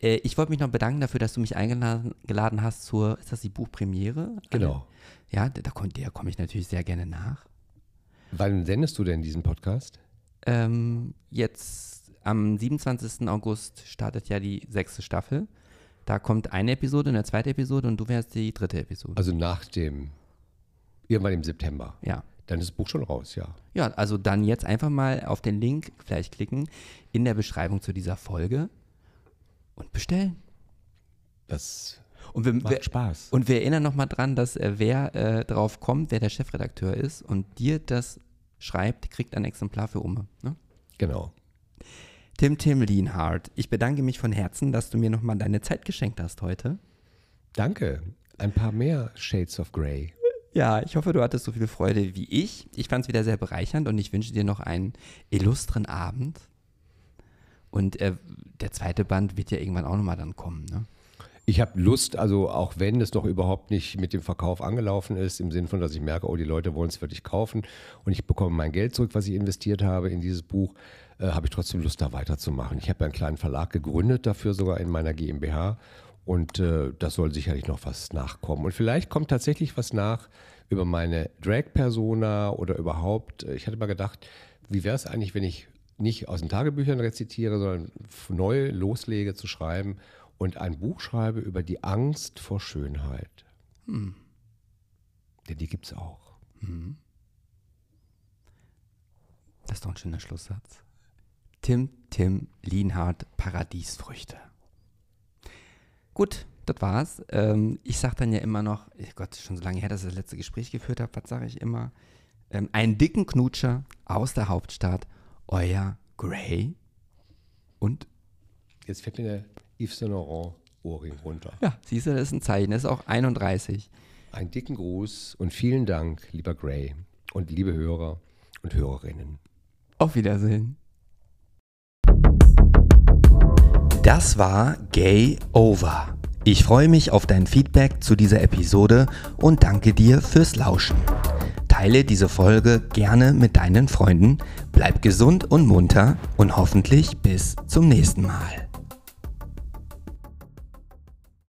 Äh, ich wollte mich noch bedanken dafür, dass du mich eingeladen hast zur, ist das die Buchpremiere? Genau. Ja, da, da komme ich natürlich sehr gerne nach. Wann sendest du denn diesen Podcast? Ähm, jetzt am 27. August startet ja die sechste Staffel. Da kommt eine Episode, eine zweite Episode und du wärst die dritte Episode. Also nach dem, irgendwann im September. Ja. Dann ist das Buch schon raus, ja. Ja, also dann jetzt einfach mal auf den Link vielleicht klicken in der Beschreibung zu dieser Folge und bestellen. Das und wir, macht Spaß. Und wir erinnern nochmal dran, dass äh, wer äh, drauf kommt, wer der Chefredakteur ist und dir das schreibt, kriegt ein Exemplar für Umme. Ne? Genau. Tim Tim Lienhardt, ich bedanke mich von Herzen, dass du mir nochmal deine Zeit geschenkt hast heute. Danke. Ein paar mehr Shades of Grey. Ja, ich hoffe, du hattest so viel Freude wie ich. Ich fand es wieder sehr bereichernd und ich wünsche dir noch einen illustren Abend. Und äh, der zweite Band wird ja irgendwann auch nochmal dann kommen, ne? Ich habe Lust, also auch wenn es doch überhaupt nicht mit dem Verkauf angelaufen ist, im Sinne von, dass ich merke, oh, die Leute wollen es wirklich kaufen und ich bekomme mein Geld zurück, was ich investiert habe in dieses Buch, äh, habe ich trotzdem Lust, da weiterzumachen. Ich habe einen kleinen Verlag gegründet dafür, sogar in meiner GmbH und äh, das soll sicherlich noch was nachkommen. Und vielleicht kommt tatsächlich was nach über meine Drag-Persona oder überhaupt. Ich hatte mal gedacht, wie wäre es eigentlich, wenn ich nicht aus den Tagebüchern rezitiere, sondern neu loslege zu schreiben und ein Buch schreibe über die Angst vor Schönheit. Hm. Denn die gibt es auch. Hm. Das ist doch ein schöner Schlusssatz. Tim, Tim, Lienhardt, Paradiesfrüchte. Gut, das war's. Ähm, ich sag dann ja immer noch, oh Gott, schon so lange her, dass ich das letzte Gespräch geführt habe, was sage ich immer? Ähm, einen dicken Knutscher aus der Hauptstadt, euer Gray. Und? Jetzt fällt mir der Yves Saint Laurent Ohrring runter. Ja, siehst du, das ist ein Zeichen. Das ist auch 31. Einen dicken Gruß und vielen Dank, lieber Gray und liebe Hörer und Hörerinnen. Auf Wiedersehen. Das war Gay Over. Ich freue mich auf dein Feedback zu dieser Episode und danke dir fürs Lauschen. Teile diese Folge gerne mit deinen Freunden, bleib gesund und munter und hoffentlich bis zum nächsten Mal.